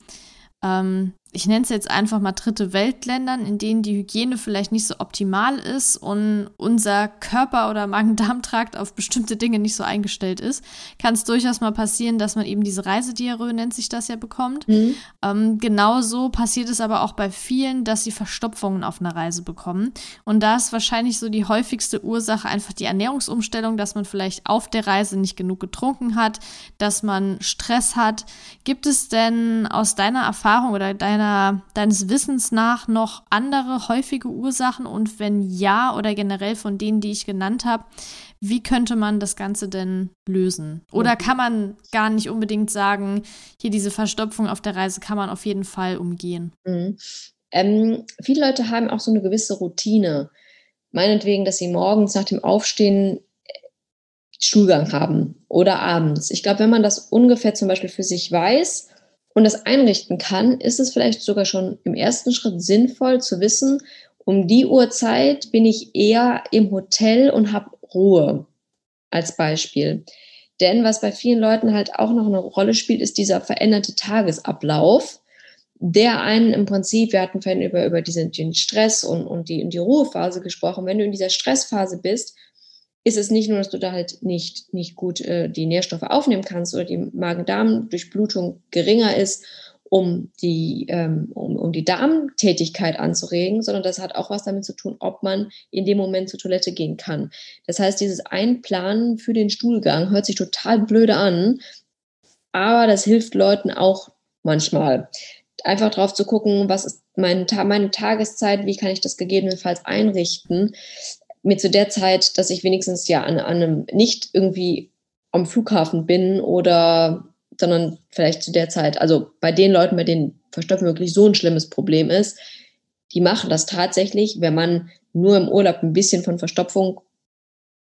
ähm, ich nenne es jetzt einfach mal dritte Weltländern, in denen die Hygiene vielleicht nicht so optimal ist und unser Körper oder Magen-Darm-Trakt auf bestimmte Dinge nicht so eingestellt ist, kann es durchaus mal passieren, dass man eben diese Reisediarrhoe, nennt sich das ja, bekommt. Mhm. Ähm, genauso passiert es aber auch bei vielen, dass sie Verstopfungen auf einer Reise bekommen. Und da ist wahrscheinlich so die häufigste Ursache einfach die Ernährungsumstellung, dass man vielleicht auf der Reise nicht genug getrunken hat, dass man Stress hat. Gibt es denn aus deiner Erfahrung oder deiner deiner, deines Wissens nach noch andere häufige Ursachen? Und wenn ja oder generell von denen, die ich genannt habe, wie könnte man das Ganze denn lösen? Oder kann man gar nicht unbedingt sagen, hier diese Verstopfung auf der Reise kann man auf jeden Fall umgehen? Mhm. Ähm, viele Leute haben auch so eine gewisse Routine. Meinetwegen, dass sie morgens nach dem Aufstehen äh, Schulgang haben oder abends. Ich glaube, wenn man das ungefähr zum Beispiel für sich weiß, und das einrichten kann, ist es vielleicht sogar schon im ersten Schritt sinnvoll zu wissen, um die Uhrzeit bin ich eher im Hotel und habe Ruhe als Beispiel. Denn was bei vielen Leuten halt auch noch eine Rolle spielt, ist dieser veränderte Tagesablauf, der einen im Prinzip, wir hatten vorhin über, über diesen, den Stress und, und, die, und die Ruhephase gesprochen, wenn du in dieser Stressphase bist, ist es nicht nur, dass du da halt nicht, nicht gut äh, die Nährstoffe aufnehmen kannst oder die Magen-Darm-Durchblutung geringer ist, um die, ähm, um, um die Darmtätigkeit anzuregen, sondern das hat auch was damit zu tun, ob man in dem Moment zur Toilette gehen kann. Das heißt, dieses Einplanen für den Stuhlgang hört sich total blöde an, aber das hilft Leuten auch manchmal. Einfach drauf zu gucken, was ist meine, meine Tageszeit, wie kann ich das gegebenenfalls einrichten, mir zu der Zeit, dass ich wenigstens ja an, an einem nicht irgendwie am Flughafen bin oder sondern vielleicht zu der Zeit, also bei den Leuten, bei denen Verstopfen wirklich so ein schlimmes Problem ist, die machen das tatsächlich, wenn man nur im Urlaub ein bisschen von Verstopfung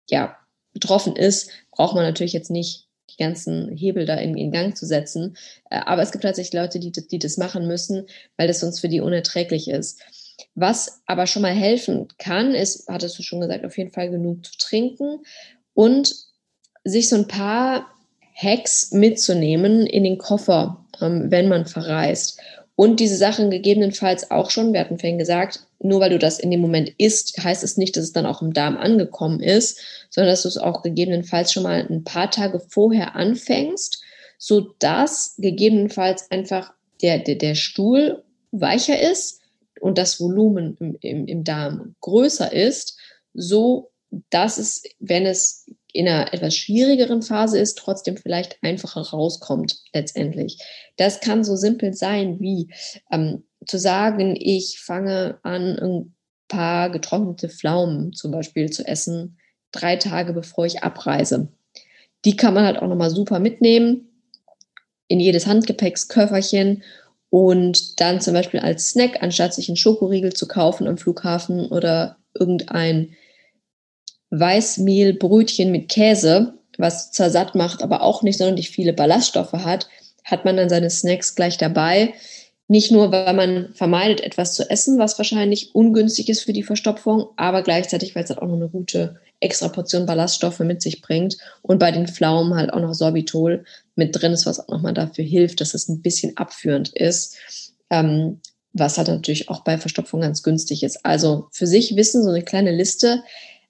ja, betroffen ist, braucht man natürlich jetzt nicht die ganzen Hebel da in, in Gang zu setzen. Äh, aber es gibt tatsächlich Leute, die, die das machen müssen, weil das sonst für die unerträglich ist. Was aber schon mal helfen kann, ist, hattest du schon gesagt, auf jeden Fall genug zu trinken und sich so ein paar Hacks mitzunehmen in den Koffer, ähm, wenn man verreist. Und diese Sachen gegebenenfalls auch schon, wir hatten vorhin gesagt, nur weil du das in dem Moment isst, heißt es nicht, dass es dann auch im Darm angekommen ist, sondern dass du es auch gegebenenfalls schon mal ein paar Tage vorher anfängst, so dass gegebenenfalls einfach der, der, der Stuhl weicher ist und das Volumen im, im, im Darm größer ist, so dass es, wenn es in einer etwas schwierigeren Phase ist, trotzdem vielleicht einfacher rauskommt letztendlich. Das kann so simpel sein wie ähm, zu sagen, ich fange an, ein paar getrocknete Pflaumen zum Beispiel zu essen, drei Tage bevor ich abreise. Die kann man halt auch nochmal super mitnehmen in jedes Handgepäcksköfferchen und dann zum Beispiel als Snack, anstatt sich einen Schokoriegel zu kaufen am Flughafen oder irgendein Weißmehlbrötchen mit Käse, was zwar satt macht, aber auch nicht sonderlich viele Ballaststoffe hat, hat man dann seine Snacks gleich dabei. Nicht nur, weil man vermeidet, etwas zu essen, was wahrscheinlich ungünstig ist für die Verstopfung, aber gleichzeitig, weil es halt auch noch eine gute extra Portion Ballaststoffe mit sich bringt und bei den Pflaumen halt auch noch Sorbitol mit drin ist, was auch nochmal dafür hilft, dass es ein bisschen abführend ist. Ähm, was halt natürlich auch bei Verstopfung ganz günstig ist. Also für sich wissen, so eine kleine Liste,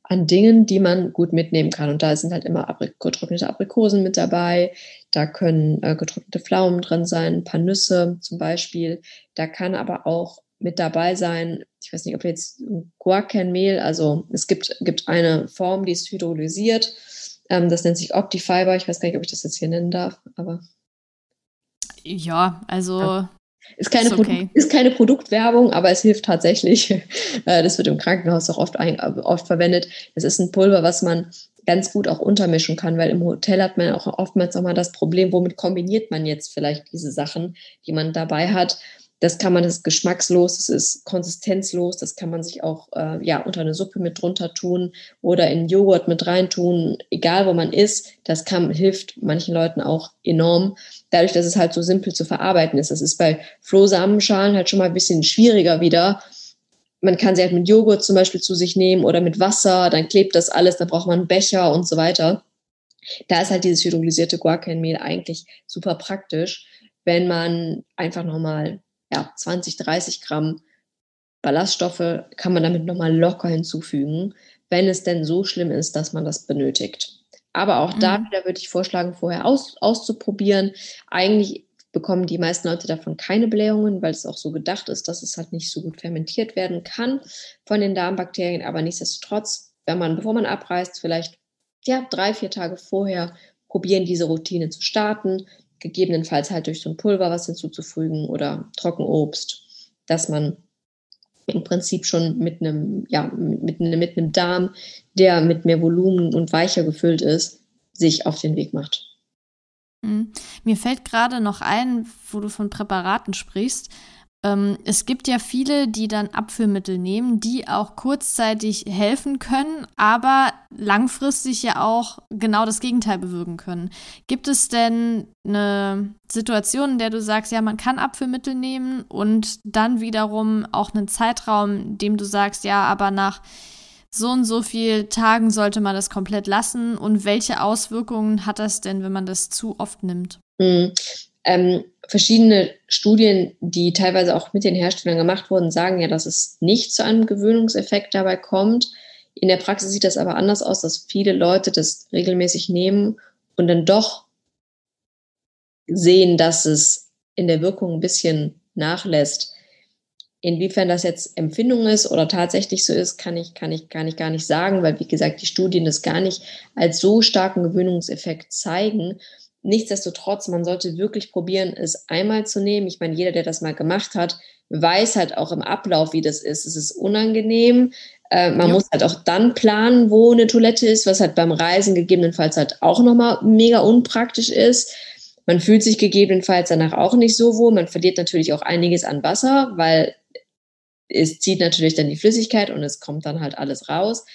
an Dingen, die man gut mitnehmen kann. Und da sind halt immer getrocknete Aprikosen mit dabei, da können äh, getrocknete Pflaumen drin sein, ein paar Nüsse zum Beispiel. Da kann aber auch mit dabei sein, ich weiß nicht, ob jetzt Guacanmehl, also es gibt, gibt eine Form, die ist hydrolysiert, ähm, das nennt sich Optifiber, ich weiß gar nicht, ob ich das jetzt hier nennen darf, aber ja, also ja. Ist keine, ist, okay. ist keine Produktwerbung, aber es hilft tatsächlich. Äh, das wird im Krankenhaus auch oft, ein, oft verwendet. Das ist ein Pulver, was man ganz gut auch untermischen kann, weil im Hotel hat man auch oftmals auch mal das Problem, womit kombiniert man jetzt vielleicht diese Sachen, die man dabei hat. Das kann man, das ist geschmackslos, das ist konsistenzlos, das kann man sich auch äh, ja, unter eine Suppe mit drunter tun oder in Joghurt mit reintun, egal wo man ist. Das kann, hilft manchen Leuten auch enorm, dadurch, dass es halt so simpel zu verarbeiten ist. Das ist bei Flohsamenschalen halt schon mal ein bisschen schwieriger wieder. Man kann sie halt mit Joghurt zum Beispiel zu sich nehmen oder mit Wasser, dann klebt das alles, dann braucht man einen Becher und so weiter. Da ist halt dieses hydrolysierte Guarcanmehl eigentlich super praktisch, wenn man einfach nochmal ja, 20, 30 Gramm Ballaststoffe kann man damit nochmal locker hinzufügen, wenn es denn so schlimm ist, dass man das benötigt. Aber auch mhm. da wieder würde ich vorschlagen, vorher aus, auszuprobieren. Eigentlich bekommen die meisten Leute davon keine Blähungen, weil es auch so gedacht ist, dass es halt nicht so gut fermentiert werden kann von den Darmbakterien. Aber nichtsdestotrotz, wenn man, bevor man abreist, vielleicht ja, drei, vier Tage vorher probieren, diese Routine zu starten, gegebenenfalls halt durch so ein Pulver was hinzuzufügen oder Trockenobst, dass man im Prinzip schon mit einem, ja, mit, mit einem Darm, der mit mehr Volumen und weicher gefüllt ist, sich auf den Weg macht. Mhm. Mir fällt gerade noch ein, wo du von Präparaten sprichst. Ähm, es gibt ja viele, die dann Abführmittel nehmen, die auch kurzzeitig helfen können, aber langfristig ja auch genau das Gegenteil bewirken können. Gibt es denn eine Situation, in der du sagst, ja, man kann Abführmittel nehmen und dann wiederum auch einen Zeitraum, in dem du sagst, ja, aber nach so und so viel Tagen sollte man das komplett lassen und welche Auswirkungen hat das denn, wenn man das zu oft nimmt? Ähm, verschiedene Studien, die teilweise auch mit den Herstellern gemacht wurden, sagen ja, dass es nicht zu einem Gewöhnungseffekt dabei kommt. In der Praxis sieht das aber anders aus, dass viele Leute das regelmäßig nehmen und dann doch sehen, dass es in der Wirkung ein bisschen nachlässt. Inwiefern das jetzt Empfindung ist oder tatsächlich so ist, kann ich, kann ich, kann ich gar nicht sagen, weil, wie gesagt, die Studien das gar nicht als so starken Gewöhnungseffekt zeigen. Nichtsdestotrotz, man sollte wirklich probieren, es einmal zu nehmen. Ich meine, jeder, der das mal gemacht hat, weiß halt auch im Ablauf, wie das ist. Es ist unangenehm. Äh, man ja. muss halt auch dann planen, wo eine Toilette ist, was halt beim Reisen gegebenenfalls halt auch nochmal mega unpraktisch ist. Man fühlt sich gegebenenfalls danach auch nicht so wohl. Man verliert natürlich auch einiges an Wasser, weil es zieht natürlich dann die Flüssigkeit und es kommt dann halt alles raus.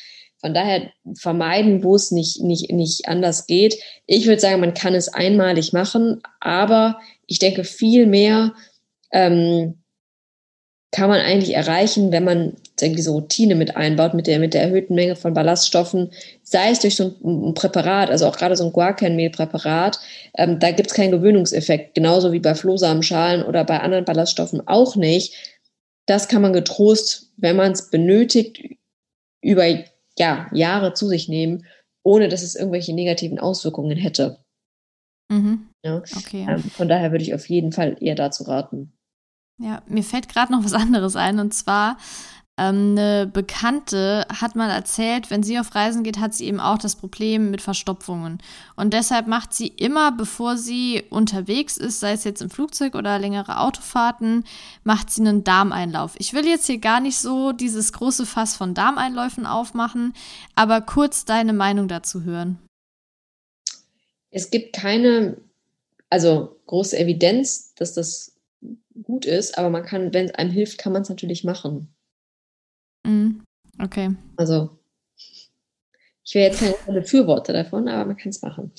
Von daher vermeiden, wo es nicht, nicht, nicht anders geht. Ich würde sagen, man kann es einmalig machen, aber ich denke viel mehr ähm, kann man eigentlich erreichen, wenn man diese Routine mit einbaut, mit der, mit der erhöhten Menge von Ballaststoffen, sei es durch so ein, Präparat, also auch gerade so ein Guarkernmehlpräparat, ähm, da gibt es keinen Gewöhnungseffekt, genauso wie bei Flohsamenschalen oder bei anderen Ballaststoffen auch nicht. Das kann man getrost, wenn man es benötigt, über ja, Jahre zu sich nehmen, ohne dass es irgendwelche negativen Auswirkungen hätte. Mhm. Ja? Okay. Ähm, von daher würde ich auf jeden Fall eher dazu raten. Ja, mir fällt gerade noch was anderes ein und zwar ähm, eine Bekannte hat mal erzählt, wenn sie auf Reisen geht, hat sie eben auch das Problem mit Verstopfungen. Und deshalb macht sie immer, bevor sie unterwegs ist, sei es jetzt im Flugzeug oder längere Autofahrten, macht sie einen Darmeinlauf. Ich will jetzt hier gar nicht so dieses große Fass von Darmeinläufen aufmachen, aber kurz deine Meinung dazu hören. Es gibt keine, also große Evidenz, dass das gut ist, aber man kann, wenn es einem hilft, kann man es natürlich machen. Mhm. Okay. Also, ich wäre jetzt keine Befürworter davon, aber man kann es machen.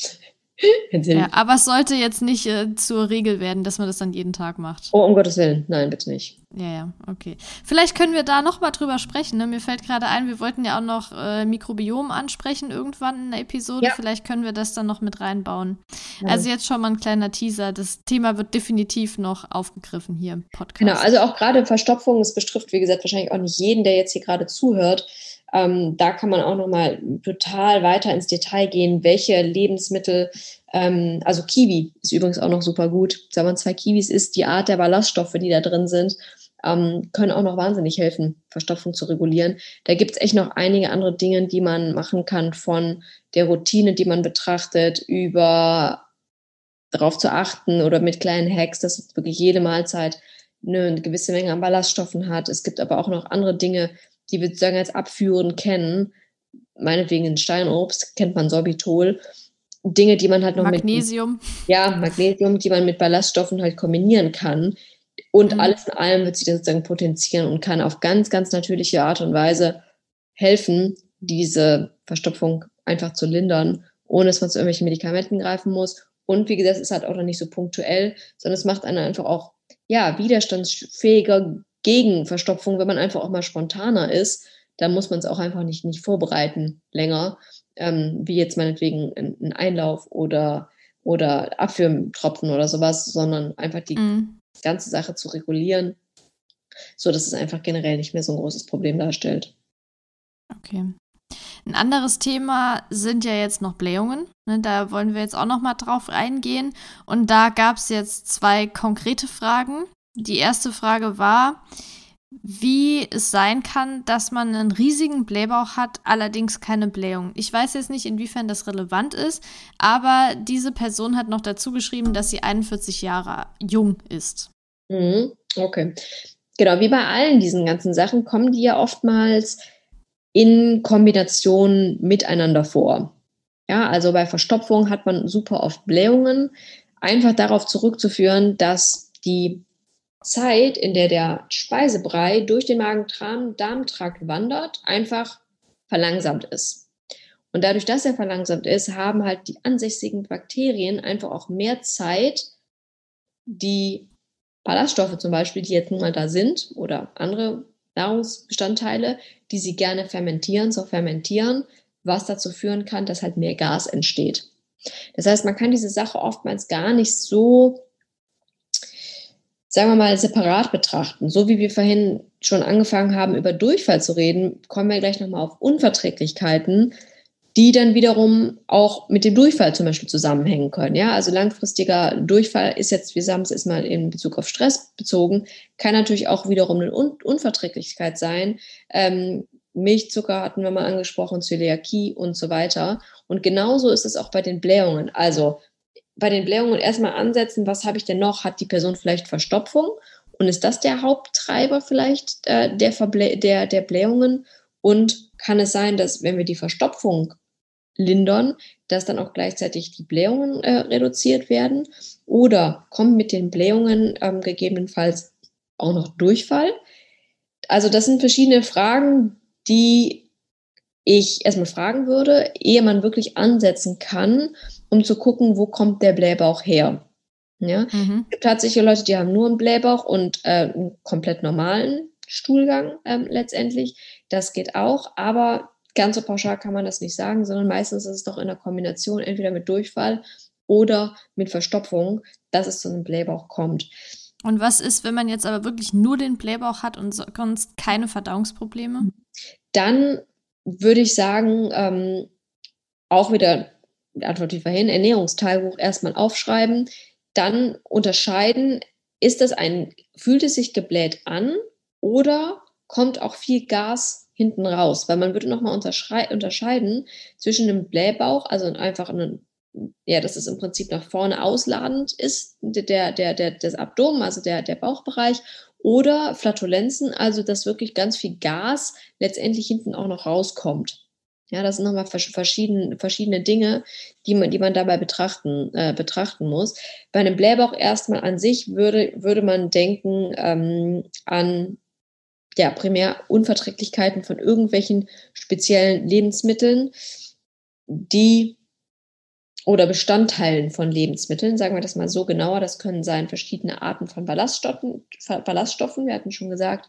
Ja, aber es sollte jetzt nicht äh, zur Regel werden, dass man das dann jeden Tag macht. Oh, um Gottes Willen. Nein, bitte nicht. Ja, ja, okay. Vielleicht können wir da noch mal drüber sprechen. Ne? Mir fällt gerade ein, wir wollten ja auch noch äh, Mikrobiom ansprechen irgendwann in der Episode. Ja. Vielleicht können wir das dann noch mit reinbauen. Ja. Also jetzt schon mal ein kleiner Teaser. Das Thema wird definitiv noch aufgegriffen hier im Podcast. Genau, also auch gerade Verstopfung, es betrifft, wie gesagt, wahrscheinlich auch nicht jeden, der jetzt hier gerade zuhört. Ähm, da kann man auch nochmal total weiter ins Detail gehen, welche Lebensmittel, ähm, also Kiwi ist übrigens auch noch super gut. Wenn man zwei Kiwis isst, die Art der Ballaststoffe, die da drin sind, ähm, können auch noch wahnsinnig helfen, Verstopfung zu regulieren. Da gibt es echt noch einige andere Dinge, die man machen kann, von der Routine, die man betrachtet, über darauf zu achten oder mit kleinen Hacks, dass wirklich jede Mahlzeit eine gewisse Menge an Ballaststoffen hat. Es gibt aber auch noch andere Dinge, die wir sozusagen als abführend kennen. Meinetwegen in Steinobst kennt man Sorbitol. Dinge, die man halt noch Magnesium. mit Magnesium. Ja, Magnesium, die man mit Ballaststoffen halt kombinieren kann. Und mhm. alles in allem wird sich das sozusagen potenzieren und kann auf ganz, ganz natürliche Art und Weise helfen, diese Verstopfung einfach zu lindern, ohne dass man zu irgendwelchen Medikamenten greifen muss. Und wie gesagt, es ist halt auch noch nicht so punktuell, sondern es macht einen einfach auch ja, widerstandsfähiger gegen Verstopfung, wenn man einfach auch mal spontaner ist, dann muss man es auch einfach nicht, nicht vorbereiten länger, ähm, wie jetzt meinetwegen ein Einlauf oder, oder Abführtropfen oder sowas, sondern einfach die mhm. ganze Sache zu regulieren, so dass es einfach generell nicht mehr so ein großes Problem darstellt. Okay. Ein anderes Thema sind ja jetzt noch Blähungen. Ne, da wollen wir jetzt auch noch mal drauf eingehen. Und da gab es jetzt zwei konkrete Fragen. Die erste Frage war, wie es sein kann, dass man einen riesigen Blähbauch hat, allerdings keine Blähung. Ich weiß jetzt nicht, inwiefern das relevant ist, aber diese Person hat noch dazu geschrieben, dass sie 41 Jahre jung ist. Mhm, okay. Genau, wie bei allen diesen ganzen Sachen kommen die ja oftmals in Kombination miteinander vor. Ja, also bei Verstopfung hat man super oft Blähungen, einfach darauf zurückzuführen, dass die Zeit, in der der Speisebrei durch den Magen-Darm-Trakt wandert, einfach verlangsamt ist. Und dadurch, dass er verlangsamt ist, haben halt die ansässigen Bakterien einfach auch mehr Zeit, die Ballaststoffe zum Beispiel, die jetzt nun mal da sind, oder andere Nahrungsbestandteile, die sie gerne fermentieren, zu fermentieren, was dazu führen kann, dass halt mehr Gas entsteht. Das heißt, man kann diese Sache oftmals gar nicht so sagen wir mal, separat betrachten. So wie wir vorhin schon angefangen haben, über Durchfall zu reden, kommen wir gleich nochmal auf Unverträglichkeiten, die dann wiederum auch mit dem Durchfall zum Beispiel zusammenhängen können. Ja, also langfristiger Durchfall ist jetzt, wir sagen es ist mal in Bezug auf Stress bezogen, kann natürlich auch wiederum eine Un Unverträglichkeit sein. Ähm, Milchzucker hatten wir mal angesprochen, Zöliakie und so weiter. Und genauso ist es auch bei den Blähungen. Also bei den Blähungen erstmal ansetzen, was habe ich denn noch? Hat die Person vielleicht Verstopfung? Und ist das der Haupttreiber vielleicht äh, der, der, der Blähungen? Und kann es sein, dass wenn wir die Verstopfung lindern, dass dann auch gleichzeitig die Blähungen äh, reduziert werden? Oder kommt mit den Blähungen ähm, gegebenenfalls auch noch Durchfall? Also das sind verschiedene Fragen, die ich erstmal fragen würde, ehe man wirklich ansetzen kann, um zu gucken, wo kommt der Blähbauch her. Ja? Mhm. Es gibt tatsächlich Leute, die haben nur einen Blähbauch und äh, einen komplett normalen Stuhlgang ähm, letztendlich. Das geht auch, aber ganz so pauschal kann man das nicht sagen, sondern meistens ist es doch in der Kombination entweder mit Durchfall oder mit Verstopfung, dass es zu einem Blähbauch kommt. Und was ist, wenn man jetzt aber wirklich nur den Blähbauch hat und sonst keine Verdauungsprobleme? Dann würde ich sagen, ähm, auch wieder Antwort wie vorhin, Ernährungsteilbuch erstmal aufschreiben, dann unterscheiden, ist das ein, fühlt es sich gebläht an oder kommt auch viel Gas hinten raus? Weil man würde nochmal unterscheiden zwischen dem Blähbauch, also einfach einen ja, dass es im Prinzip nach vorne ausladend ist, der, der, der, das Abdomen, also der, der Bauchbereich, oder Flatulenzen, also dass wirklich ganz viel Gas letztendlich hinten auch noch rauskommt. Ja, das sind nochmal verschiedene, verschiedene Dinge, die man, die man dabei betrachten, äh, betrachten muss. Bei einem Blähbauch erstmal an sich würde, würde man denken ähm, an ja, primär Unverträglichkeiten von irgendwelchen speziellen Lebensmitteln, die oder Bestandteilen von Lebensmitteln, sagen wir das mal so genauer. Das können sein verschiedene Arten von Ballaststoffen. Ballaststoffen. Wir hatten schon gesagt,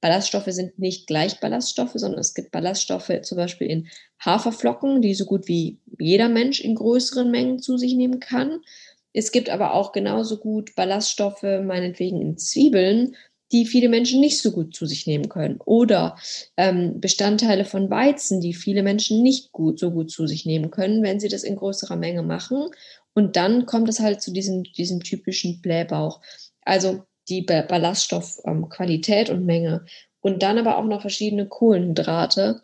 Ballaststoffe sind nicht gleich Ballaststoffe, sondern es gibt Ballaststoffe zum Beispiel in Haferflocken, die so gut wie jeder Mensch in größeren Mengen zu sich nehmen kann. Es gibt aber auch genauso gut Ballaststoffe, meinetwegen in Zwiebeln, die viele Menschen nicht so gut zu sich nehmen können. Oder ähm, Bestandteile von Weizen, die viele Menschen nicht gut so gut zu sich nehmen können, wenn sie das in größerer Menge machen. Und dann kommt es halt zu diesem, diesem typischen Blähbauch. Also die Ballaststoffqualität ähm, und Menge. Und dann aber auch noch verschiedene Kohlenhydrate.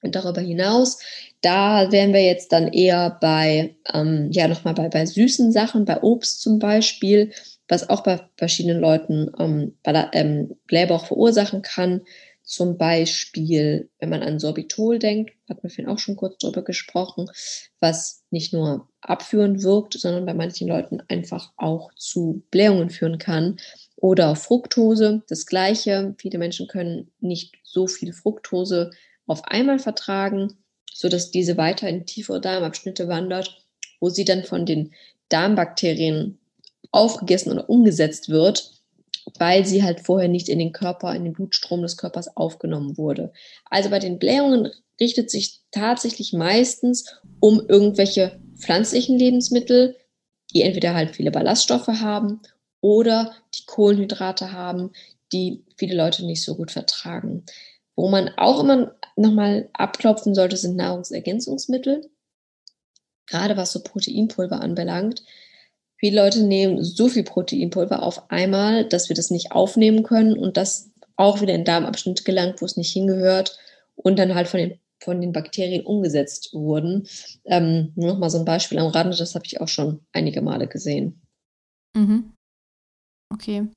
Und darüber hinaus, da wären wir jetzt dann eher bei, ähm, ja, nochmal bei, bei süßen Sachen, bei Obst zum Beispiel, was auch bei verschiedenen Leuten ähm, ähm, Blähbauch verursachen kann. Zum Beispiel, wenn man an Sorbitol denkt, hat man vorhin auch schon kurz drüber gesprochen, was nicht nur abführend wirkt, sondern bei manchen Leuten einfach auch zu Blähungen führen kann. Oder Fructose, das gleiche. Viele Menschen können nicht so viel Fructose auf einmal vertragen, sodass diese weiter in tiefere Darmabschnitte wandert, wo sie dann von den Darmbakterien aufgegessen oder umgesetzt wird, weil sie halt vorher nicht in den Körper, in den Blutstrom des Körpers aufgenommen wurde. Also bei den Blähungen richtet sich tatsächlich meistens um irgendwelche pflanzlichen Lebensmittel, die entweder halt viele Ballaststoffe haben oder die Kohlenhydrate haben, die viele Leute nicht so gut vertragen. Wo man auch immer nochmal abklopfen sollte, sind Nahrungsergänzungsmittel. Gerade was so Proteinpulver anbelangt. Viele Leute nehmen so viel Proteinpulver auf einmal, dass wir das nicht aufnehmen können und das auch wieder in den Darmabschnitt gelangt, wo es nicht hingehört und dann halt von den, von den Bakterien umgesetzt wurden. Ähm, nur noch mal so ein Beispiel am Rande, das habe ich auch schon einige Male gesehen. Mhm. Okay.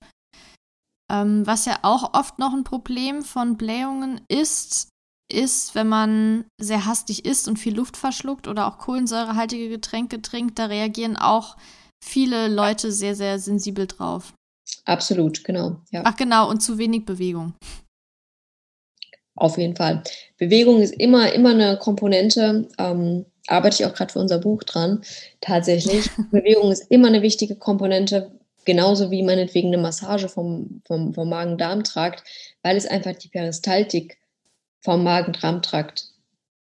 Ähm, was ja auch oft noch ein Problem von Blähungen ist, ist, wenn man sehr hastig isst und viel Luft verschluckt oder auch kohlensäurehaltige Getränke trinkt, da reagieren auch viele Leute sehr, sehr sensibel drauf. Absolut, genau. Ja. Ach genau, und zu wenig Bewegung. Auf jeden Fall. Bewegung ist immer, immer eine Komponente. Ähm, arbeite ich auch gerade für unser Buch dran. Tatsächlich. Bewegung ist immer eine wichtige Komponente, genauso wie meinetwegen eine Massage vom, vom, vom Magen-Darm-Trakt, weil es einfach die Peristaltik vom Magen-Darm-Trakt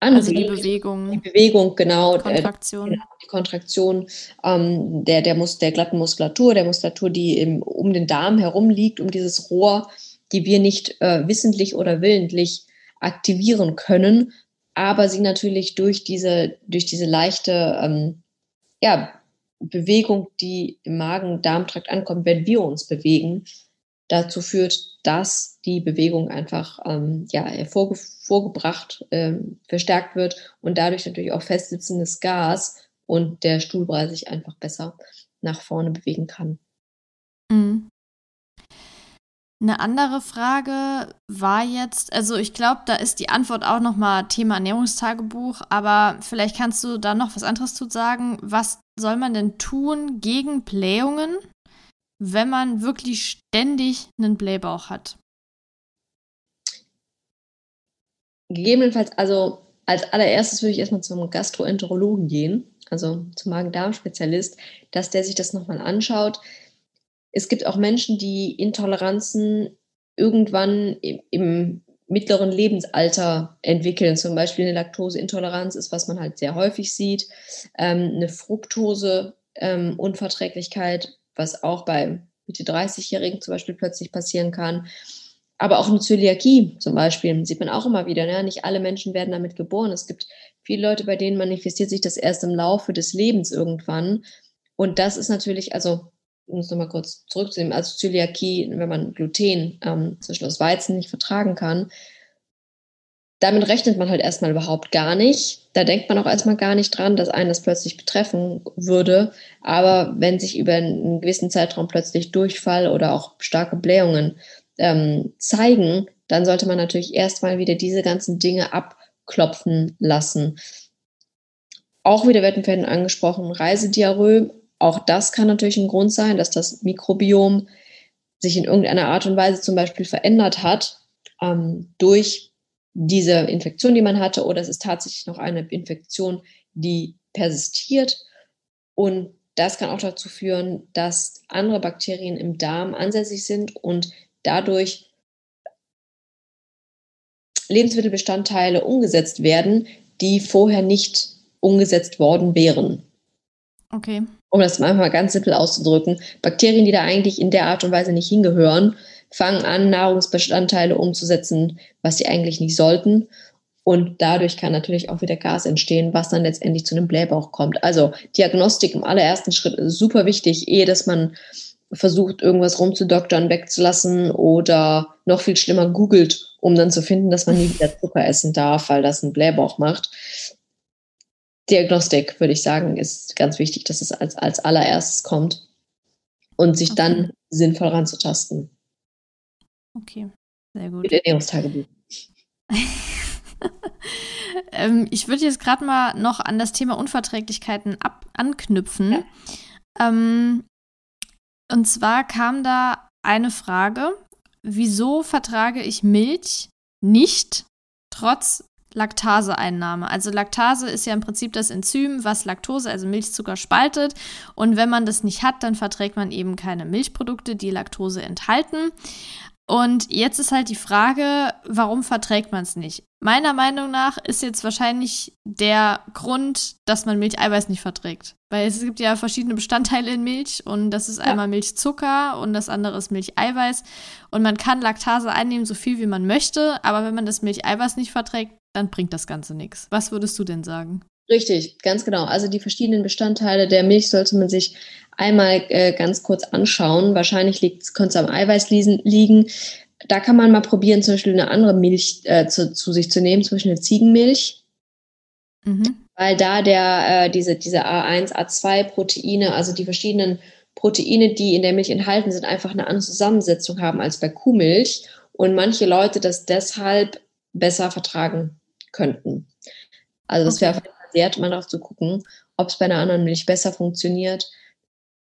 also die Bewegung. Die Bewegung, genau. Kontraktion. Äh, genau, die Kontraktion ähm, der, der, Mus der glatten Muskulatur, der Muskulatur, die im, um den Darm herum liegt, um dieses Rohr, die wir nicht äh, wissentlich oder willentlich aktivieren können, aber sie natürlich durch diese, durch diese leichte ähm, ja, Bewegung, die im Magen-Darm-Trakt ankommt, wenn wir uns bewegen, dazu führt, dass die Bewegung einfach ähm, ja, hervorgebracht, ähm, verstärkt wird und dadurch natürlich auch festsitzendes Gas und der Stuhlbrei sich einfach besser nach vorne bewegen kann. Mhm. Eine andere Frage war jetzt, also ich glaube, da ist die Antwort auch nochmal Thema Ernährungstagebuch, aber vielleicht kannst du da noch was anderes zu sagen. Was soll man denn tun gegen Blähungen? Wenn man wirklich ständig einen Blähbauch hat? gegebenenfalls, also als allererstes würde ich erstmal zum Gastroenterologen gehen, also zum Magen-Darm-Spezialist, dass der sich das nochmal anschaut. Es gibt auch Menschen, die Intoleranzen irgendwann im, im mittleren Lebensalter entwickeln. Zum Beispiel eine Laktoseintoleranz ist, was man halt sehr häufig sieht. Ähm, eine Fructose-Unverträglichkeit, ähm, was auch bei Mitte 30-Jährigen zum Beispiel plötzlich passieren kann. Aber auch eine Zöliakie zum Beispiel sieht man auch immer wieder. Ne? Nicht alle Menschen werden damit geboren. Es gibt viele Leute, bei denen manifestiert sich das erst im Laufe des Lebens irgendwann. Und das ist natürlich, also um es nochmal kurz zurückzunehmen, also Zöliakie, wenn man Gluten ähm, zwischen aus Weizen nicht vertragen kann, damit rechnet man halt erstmal überhaupt gar nicht. Da denkt man auch erstmal gar nicht dran, dass einen das plötzlich betreffen würde. Aber wenn sich über einen gewissen Zeitraum plötzlich Durchfall oder auch starke Blähungen ähm, zeigen, dann sollte man natürlich erstmal wieder diese ganzen Dinge abklopfen lassen. Auch wieder werden vorhin angesprochen, Reisediarrhoe. Auch das kann natürlich ein Grund sein, dass das Mikrobiom sich in irgendeiner Art und Weise zum Beispiel verändert hat ähm, durch diese Infektion, die man hatte, oder es ist tatsächlich noch eine Infektion, die persistiert. Und das kann auch dazu führen, dass andere Bakterien im Darm ansässig sind und dadurch Lebensmittelbestandteile umgesetzt werden, die vorher nicht umgesetzt worden wären. Okay. Um das mal ganz simpel auszudrücken, Bakterien, die da eigentlich in der Art und Weise nicht hingehören, fangen an, Nahrungsbestandteile umzusetzen, was sie eigentlich nicht sollten. Und dadurch kann natürlich auch wieder Gas entstehen, was dann letztendlich zu einem Blähbauch kommt. Also Diagnostik im allerersten Schritt ist super wichtig, ehe dass man versucht, irgendwas rumzudoktern, wegzulassen oder noch viel schlimmer googelt, um dann zu finden, dass man nie wieder Zucker essen darf, weil das einen Blähbauch macht. Diagnostik, würde ich sagen, ist ganz wichtig, dass es als, als allererstes kommt und sich okay. dann sinnvoll ranzutasten. Okay, sehr gut. Mit Ernährungstagebuch. ähm, ich würde jetzt gerade mal noch an das Thema Unverträglichkeiten ab anknüpfen. Ja. Ähm, und zwar kam da eine Frage, wieso vertrage ich Milch nicht trotz Laktaseeinnahme. Also Laktase ist ja im Prinzip das Enzym, was Laktose, also Milchzucker, spaltet. Und wenn man das nicht hat, dann verträgt man eben keine Milchprodukte, die Laktose enthalten. Und jetzt ist halt die Frage, warum verträgt man es nicht? Meiner Meinung nach ist jetzt wahrscheinlich der Grund, dass man Milcheiweiß nicht verträgt. Weil es gibt ja verschiedene Bestandteile in Milch und das ist ja. einmal Milchzucker und das andere ist Milcheiweiß. Und man kann Laktase einnehmen, so viel wie man möchte, aber wenn man das Milcheiweiß nicht verträgt, dann bringt das Ganze nichts. Was würdest du denn sagen? Richtig, ganz genau. Also die verschiedenen Bestandteile der Milch sollte man sich einmal äh, ganz kurz anschauen. Wahrscheinlich könnte es am Eiweiß liegen. Da kann man mal probieren, zum Beispiel eine andere Milch äh, zu, zu, sich zu nehmen, zum Beispiel eine Ziegenmilch. Mhm. Weil da der, äh, diese, diese A1, A2-Proteine, also die verschiedenen Proteine, die in der Milch enthalten sind, einfach eine andere Zusammensetzung haben als bei Kuhmilch und manche Leute das deshalb besser vertragen könnten. Also das okay. wäre wert, mal darauf zu gucken, ob es bei einer anderen Milch besser funktioniert.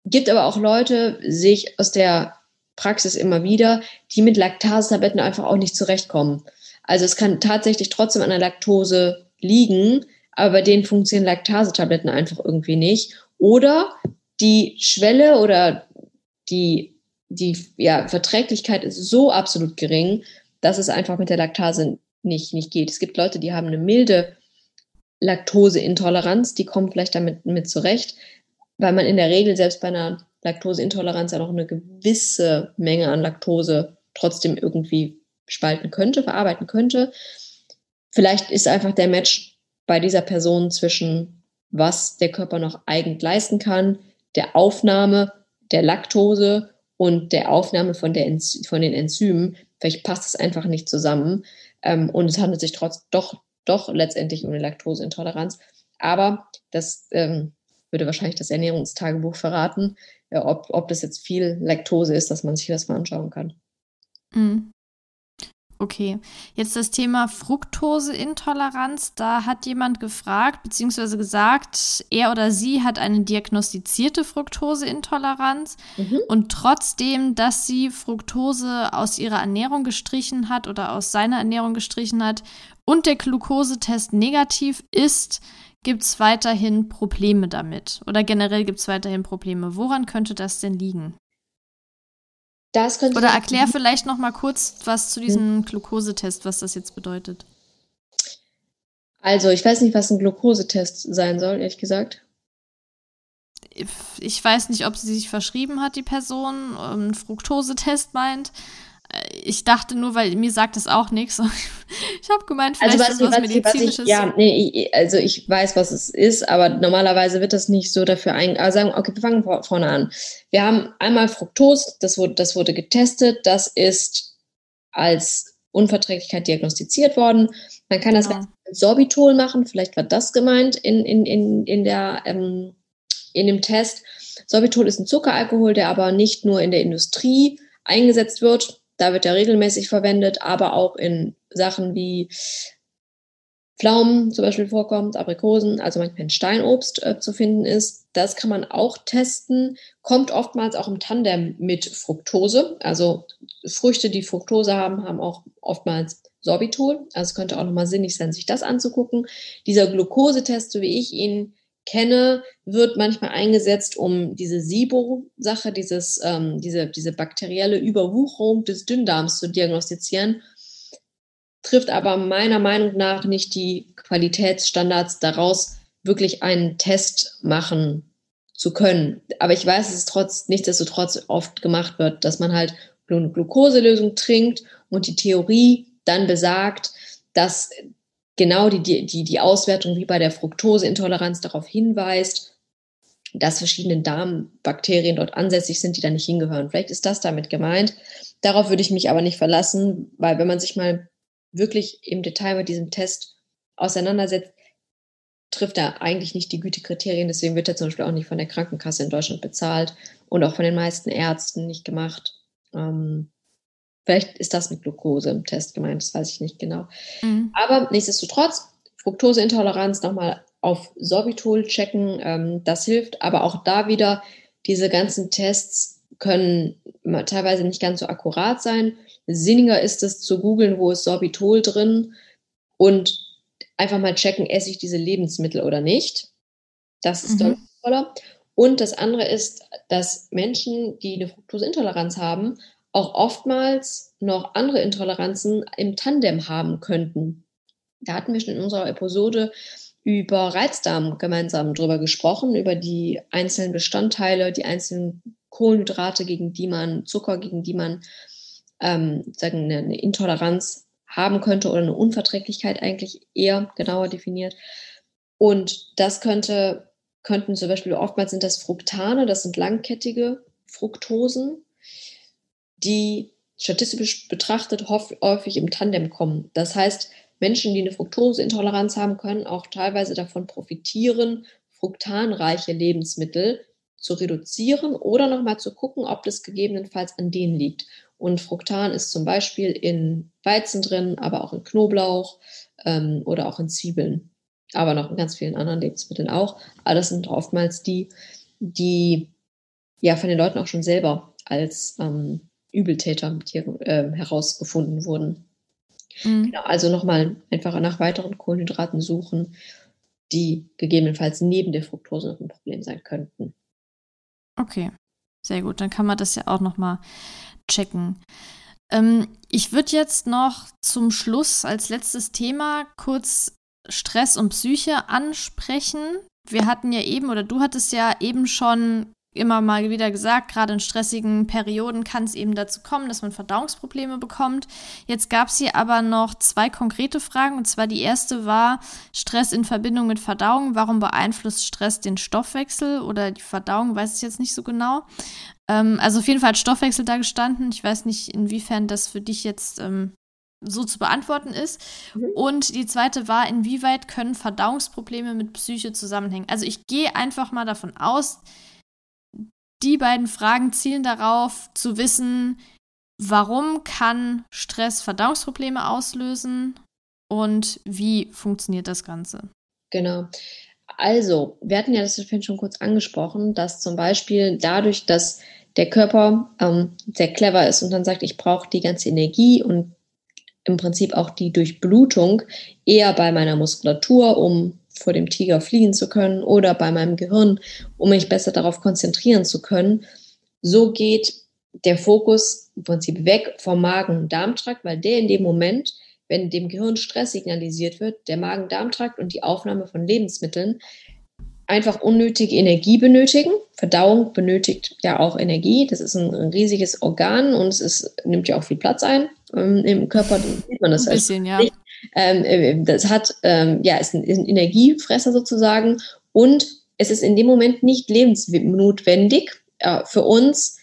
Gibt aber auch Leute, sehe ich aus der Praxis immer wieder, die mit Laktasetabletten einfach auch nicht zurechtkommen. Also es kann tatsächlich trotzdem an der Laktose liegen, aber bei denen funktionieren Laktasetabletten einfach irgendwie nicht. Oder die Schwelle oder die, die ja, Verträglichkeit ist so absolut gering, dass es einfach mit der Laktase nicht, nicht geht. Es gibt Leute, die haben eine milde Laktoseintoleranz, die kommen vielleicht damit mit zurecht, weil man in der Regel selbst bei einer Laktoseintoleranz ja noch eine gewisse Menge an Laktose trotzdem irgendwie spalten könnte, verarbeiten könnte. Vielleicht ist einfach der Match bei dieser Person zwischen was der Körper noch eigen leisten kann, der Aufnahme der Laktose und der Aufnahme von, der von den Enzymen. Vielleicht passt es einfach nicht zusammen. Ähm, und es handelt sich trotz doch doch letztendlich um eine Laktoseintoleranz. Aber das ähm, würde wahrscheinlich das Ernährungstagebuch verraten, äh, ob, ob das jetzt viel Laktose ist, dass man sich das mal anschauen kann. Mhm. Okay, jetzt das Thema Fructoseintoleranz. Da hat jemand gefragt bzw. gesagt, er oder sie hat eine diagnostizierte Fructoseintoleranz mhm. und trotzdem, dass sie Fructose aus ihrer Ernährung gestrichen hat oder aus seiner Ernährung gestrichen hat, und der Glukosetest negativ ist, gibt es weiterhin Probleme damit? Oder generell gibt es weiterhin Probleme? Woran könnte das denn liegen? Das könnte Oder erklär vielleicht noch mal kurz was zu diesem hm. Glukosetest, was das jetzt bedeutet. Also, ich weiß nicht, was ein Glukosetest sein soll, ehrlich gesagt. Ich weiß nicht, ob sie sich verschrieben hat, die Person, einen Fructosetest meint ich dachte nur, weil mir sagt das auch nichts. Ich habe gemeint, vielleicht also, was, ist was, was medizinisches. Was ich, ja, nee, also ich weiß, was es ist, aber normalerweise wird das nicht so dafür ein. Also sagen, okay, wir fangen vorne an. Wir haben einmal Fructose, das wurde, das wurde getestet, das ist als Unverträglichkeit diagnostiziert worden. Man kann das genau. mit Sorbitol machen, vielleicht war das gemeint in, in, in, in, der, ähm, in dem Test. Sorbitol ist ein Zuckeralkohol, der aber nicht nur in der Industrie eingesetzt wird, da wird er regelmäßig verwendet, aber auch in Sachen wie Pflaumen zum Beispiel vorkommt, Aprikosen, also manchmal ein Steinobst äh, zu finden ist. Das kann man auch testen, kommt oftmals auch im Tandem mit Fructose. Also Früchte, die Fructose haben, haben auch oftmals Sorbitol. Also es könnte auch nochmal sinnig sein, sich das anzugucken. Dieser Glukosetest, so wie ich ihn kenne, wird manchmal eingesetzt, um diese SIBO-Sache, dieses, ähm, diese, diese bakterielle Überwucherung des Dünndarms zu diagnostizieren, trifft aber meiner Meinung nach nicht die Qualitätsstandards daraus, wirklich einen Test machen zu können. Aber ich weiß, dass es trotz, nichtsdestotrotz oft gemacht wird, dass man halt Glukoselösung trinkt und die Theorie dann besagt, dass genau die, die, die Auswertung wie bei der Fructoseintoleranz darauf hinweist, dass verschiedene Darmbakterien dort ansässig sind, die da nicht hingehören. Vielleicht ist das damit gemeint. Darauf würde ich mich aber nicht verlassen, weil wenn man sich mal wirklich im Detail mit diesem Test auseinandersetzt, trifft er eigentlich nicht die Gütekriterien. Deswegen wird er zum Beispiel auch nicht von der Krankenkasse in Deutschland bezahlt und auch von den meisten Ärzten nicht gemacht. Ähm, Vielleicht ist das mit Glucose im Test gemeint, das weiß ich nicht genau. Mhm. Aber nichtsdestotrotz, Fructoseintoleranz nochmal auf Sorbitol checken, ähm, das hilft. Aber auch da wieder, diese ganzen Tests können teilweise nicht ganz so akkurat sein. Sinniger ist es zu googeln, wo ist Sorbitol drin und einfach mal checken, esse ich diese Lebensmittel oder nicht. Das ist mhm. toller. Und das andere ist, dass Menschen, die eine Fructoseintoleranz haben, auch oftmals noch andere Intoleranzen im Tandem haben könnten. Da hatten wir schon in unserer Episode über Reizdarm gemeinsam drüber gesprochen, über die einzelnen Bestandteile, die einzelnen Kohlenhydrate, gegen die man, Zucker, gegen die man ähm, sagen, eine, Intoleranz haben könnte oder eine Unverträglichkeit eigentlich eher genauer definiert. Und das könnte, könnten zum Beispiel oftmals sind das Fructane, das sind langkettige Fructosen, die statistisch betrachtet häufig im Tandem kommen. Das heißt, Menschen, die eine Fructoseintoleranz haben, können auch teilweise davon profitieren, fruktanreiche Lebensmittel zu reduzieren oder nochmal zu gucken, ob das gegebenenfalls an denen liegt. Und Fruktan ist zum Beispiel in Weizen drin, aber auch in Knoblauch ähm, oder auch in Zwiebeln, aber noch in ganz vielen anderen Lebensmitteln auch. Aber das sind oftmals die, die ja von den Leuten auch schon selber als ähm, Übeltäter hier, äh, herausgefunden wurden. Mhm. Genau, also nochmal einfach nach weiteren Kohlenhydraten suchen, die gegebenenfalls neben der Fructose noch ein Problem sein könnten. Okay, sehr gut. Dann kann man das ja auch nochmal checken. Ähm, ich würde jetzt noch zum Schluss als letztes Thema kurz Stress und Psyche ansprechen. Wir hatten ja eben, oder du hattest ja eben schon immer mal wieder gesagt, gerade in stressigen Perioden kann es eben dazu kommen, dass man Verdauungsprobleme bekommt. Jetzt gab es hier aber noch zwei konkrete Fragen. Und zwar die erste war Stress in Verbindung mit Verdauung. Warum beeinflusst Stress den Stoffwechsel oder die Verdauung? Weiß ich jetzt nicht so genau. Ähm, also auf jeden Fall hat Stoffwechsel da gestanden. Ich weiß nicht, inwiefern das für dich jetzt ähm, so zu beantworten ist. Mhm. Und die zweite war, inwieweit können Verdauungsprobleme mit Psyche zusammenhängen? Also ich gehe einfach mal davon aus, die beiden Fragen zielen darauf, zu wissen, warum kann Stress Verdauungsprobleme auslösen und wie funktioniert das Ganze. Genau. Also, wir hatten ja das schon kurz angesprochen, dass zum Beispiel dadurch, dass der Körper ähm, sehr clever ist und dann sagt, ich brauche die ganze Energie und im Prinzip auch die Durchblutung eher bei meiner Muskulatur, um vor dem Tiger fliehen zu können, oder bei meinem Gehirn, um mich besser darauf konzentrieren zu können. So geht der Fokus im Prinzip weg vom Magen- und Darmtrakt, weil der in dem Moment, wenn dem Gehirn Stress signalisiert wird, der Magen-Darm-Trakt und die Aufnahme von Lebensmitteln einfach unnötige Energie benötigen. Verdauung benötigt ja auch Energie. Das ist ein, riesiges Organ und es ist, nimmt ja auch viel Platz ein ähm, im Körper. Sieht man das ein bisschen, ja. Ähm, äh, das hat, ähm, ja, ist ein, ist ein Energiefresser sozusagen und es ist in dem Moment nicht lebensnotwendig äh, für uns,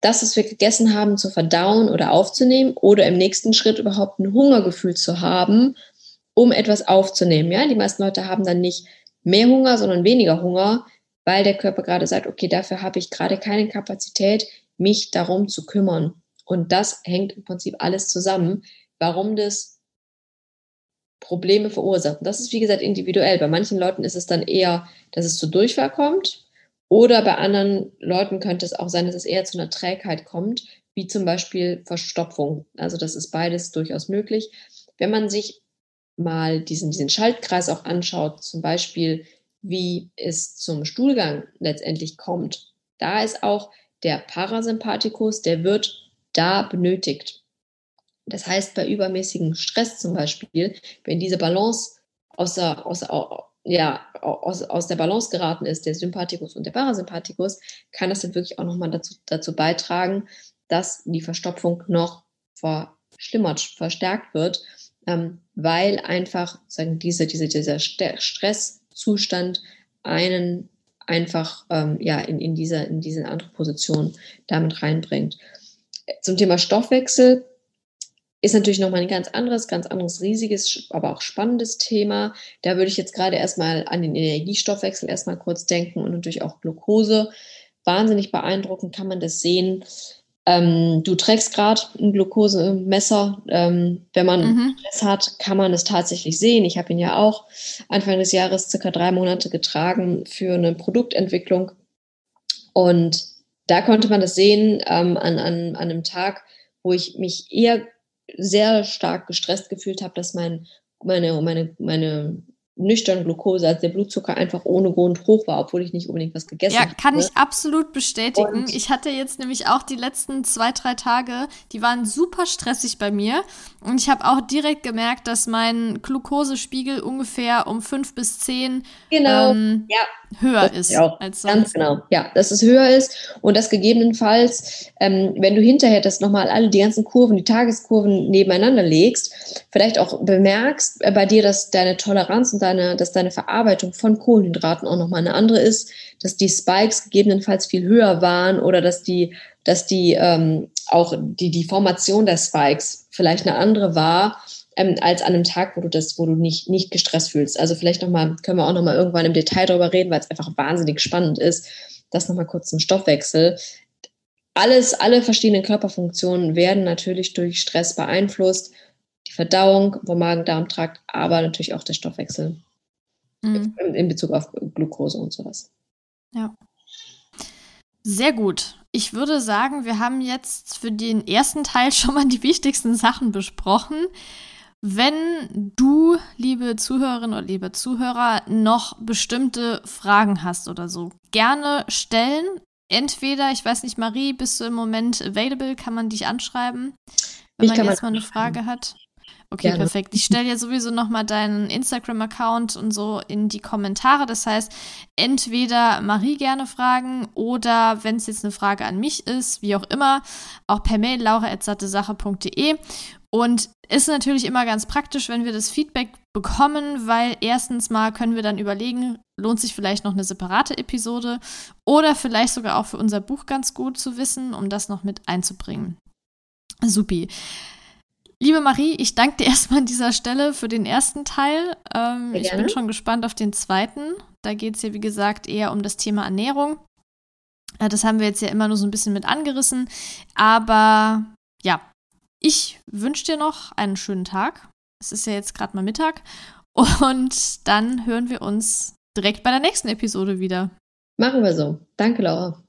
das, was wir gegessen haben, zu verdauen oder aufzunehmen oder im nächsten Schritt überhaupt ein Hungergefühl zu haben, um etwas aufzunehmen. Ja, die meisten Leute haben dann nicht mehr Hunger, sondern weniger Hunger, weil der Körper gerade sagt, okay, dafür habe ich gerade keine Kapazität, mich darum zu kümmern. Und das hängt im Prinzip alles zusammen, warum das Probleme verursacht. Und das ist, wie gesagt, individuell. Bei manchen Leuten ist es dann eher, dass es zu Durchfall kommt. Oder bei anderen Leuten könnte es auch sein, dass es eher zu einer Trägheit kommt, wie zum Beispiel Verstopfung. Also das ist beides durchaus möglich. Wenn man sich mal diesen, diesen Schaltkreis auch anschaut, zum Beispiel, wie es zum Stuhlgang letztendlich kommt, da ist auch der Parasympathikus, der wird da benötigt. Das heißt, bei übermäßigem Stress zum Beispiel, wenn diese Balance aus der, aus, ja, aus, aus der Balance geraten ist, der Sympathikus und der Parasympathikus, kann das dann wirklich auch nochmal dazu, dazu beitragen, dass die Verstopfung noch verschlimmert, verstärkt wird, ähm, weil einfach sagen, diese, diese, dieser Stresszustand einen einfach ähm, ja, in, in, dieser, in diese andere Position damit reinbringt. Zum Thema Stoffwechsel ist natürlich nochmal ein ganz anderes, ganz anderes riesiges, aber auch spannendes Thema. Da würde ich jetzt gerade erstmal an den Energiestoffwechsel erstmal kurz denken und natürlich auch Glucose. Wahnsinnig beeindruckend kann man das sehen. Ähm, du trägst gerade ein Glukosemesser. Ähm, wenn man mhm. Stress hat, kann man es tatsächlich sehen. Ich habe ihn ja auch Anfang des Jahres circa drei Monate getragen für eine Produktentwicklung. Und da konnte man das sehen ähm, an, an, an einem Tag, wo ich mich eher sehr stark gestresst gefühlt habe, dass mein, meine, meine, meine nüchtern Glucose, also der Blutzucker einfach ohne Grund hoch war, obwohl ich nicht unbedingt was gegessen habe. Ja, kann ich absolut bestätigen. Und ich hatte jetzt nämlich auch die letzten zwei, drei Tage, die waren super stressig bei mir. Und ich habe auch direkt gemerkt, dass mein Glukosespiegel ungefähr um fünf bis zehn genau. ähm, ja höher ist auch. als sonst. Ganz genau, ja, dass es höher ist und das gegebenenfalls, ähm, wenn du hinterher das nochmal alle die ganzen Kurven, die Tageskurven nebeneinander legst, vielleicht auch bemerkst äh, bei dir, dass deine Toleranz und deine, dass deine Verarbeitung von Kohlenhydraten auch nochmal eine andere ist, dass die Spikes gegebenenfalls viel höher waren oder dass die, dass die ähm, auch die, die Formation der Spikes vielleicht eine andere war ähm, als an einem Tag, wo du das, wo du nicht, nicht gestresst fühlst. Also vielleicht nochmal, können wir auch nochmal irgendwann im Detail darüber reden, weil es einfach wahnsinnig spannend ist. Das nochmal kurz zum Stoffwechsel. Alles, alle verschiedenen Körperfunktionen werden natürlich durch Stress beeinflusst. Verdauung vom Magen-Darm-Trakt, aber natürlich auch der Stoffwechsel mhm. in, Bezug auf Glucose und sowas. Ja. Sehr gut. Ich würde sagen, wir haben jetzt für den ersten Teil schon mal die wichtigsten Sachen besprochen. Wenn du, liebe Zuhörerinnen oder liebe Zuhörer, noch bestimmte Fragen hast oder so, gerne stellen. Entweder, ich weiß nicht, Marie, bist du im Moment available? Kann man dich anschreiben, wenn ich man erstmal eine Frage hat? Okay, Gerne. perfekt. Ich stelle ja sowieso nochmal deinen Instagram-Account und so in die Kommentare. Das heißt, entweder Marie gerne fragen oder wenn es jetzt eine Frage an mich ist, wie auch immer, auch per Mail laura.sattesache.de. Und ist natürlich immer ganz praktisch, wenn wir das Feedback bekommen, weil erstens mal können wir dann überlegen, lohnt sich vielleicht noch eine separate Episode oder vielleicht sogar auch für unser Buch ganz gut zu wissen, um das noch mit einzubringen. Supi. Liebe Marie, ich danke dir erstmal an dieser Stelle für den ersten Teil. Ähm, ich bin schon gespannt auf den zweiten. Da geht es ja, wie gesagt, eher um das Thema Ernährung. Äh, das haben wir jetzt ja immer nur so ein bisschen mit angerissen. Aber ja, ich wünsche dir noch einen schönen Tag. Es ist ja jetzt gerade mal Mittag. Und dann hören wir uns direkt bei der nächsten Episode wieder. Machen wir so. Danke, Laura.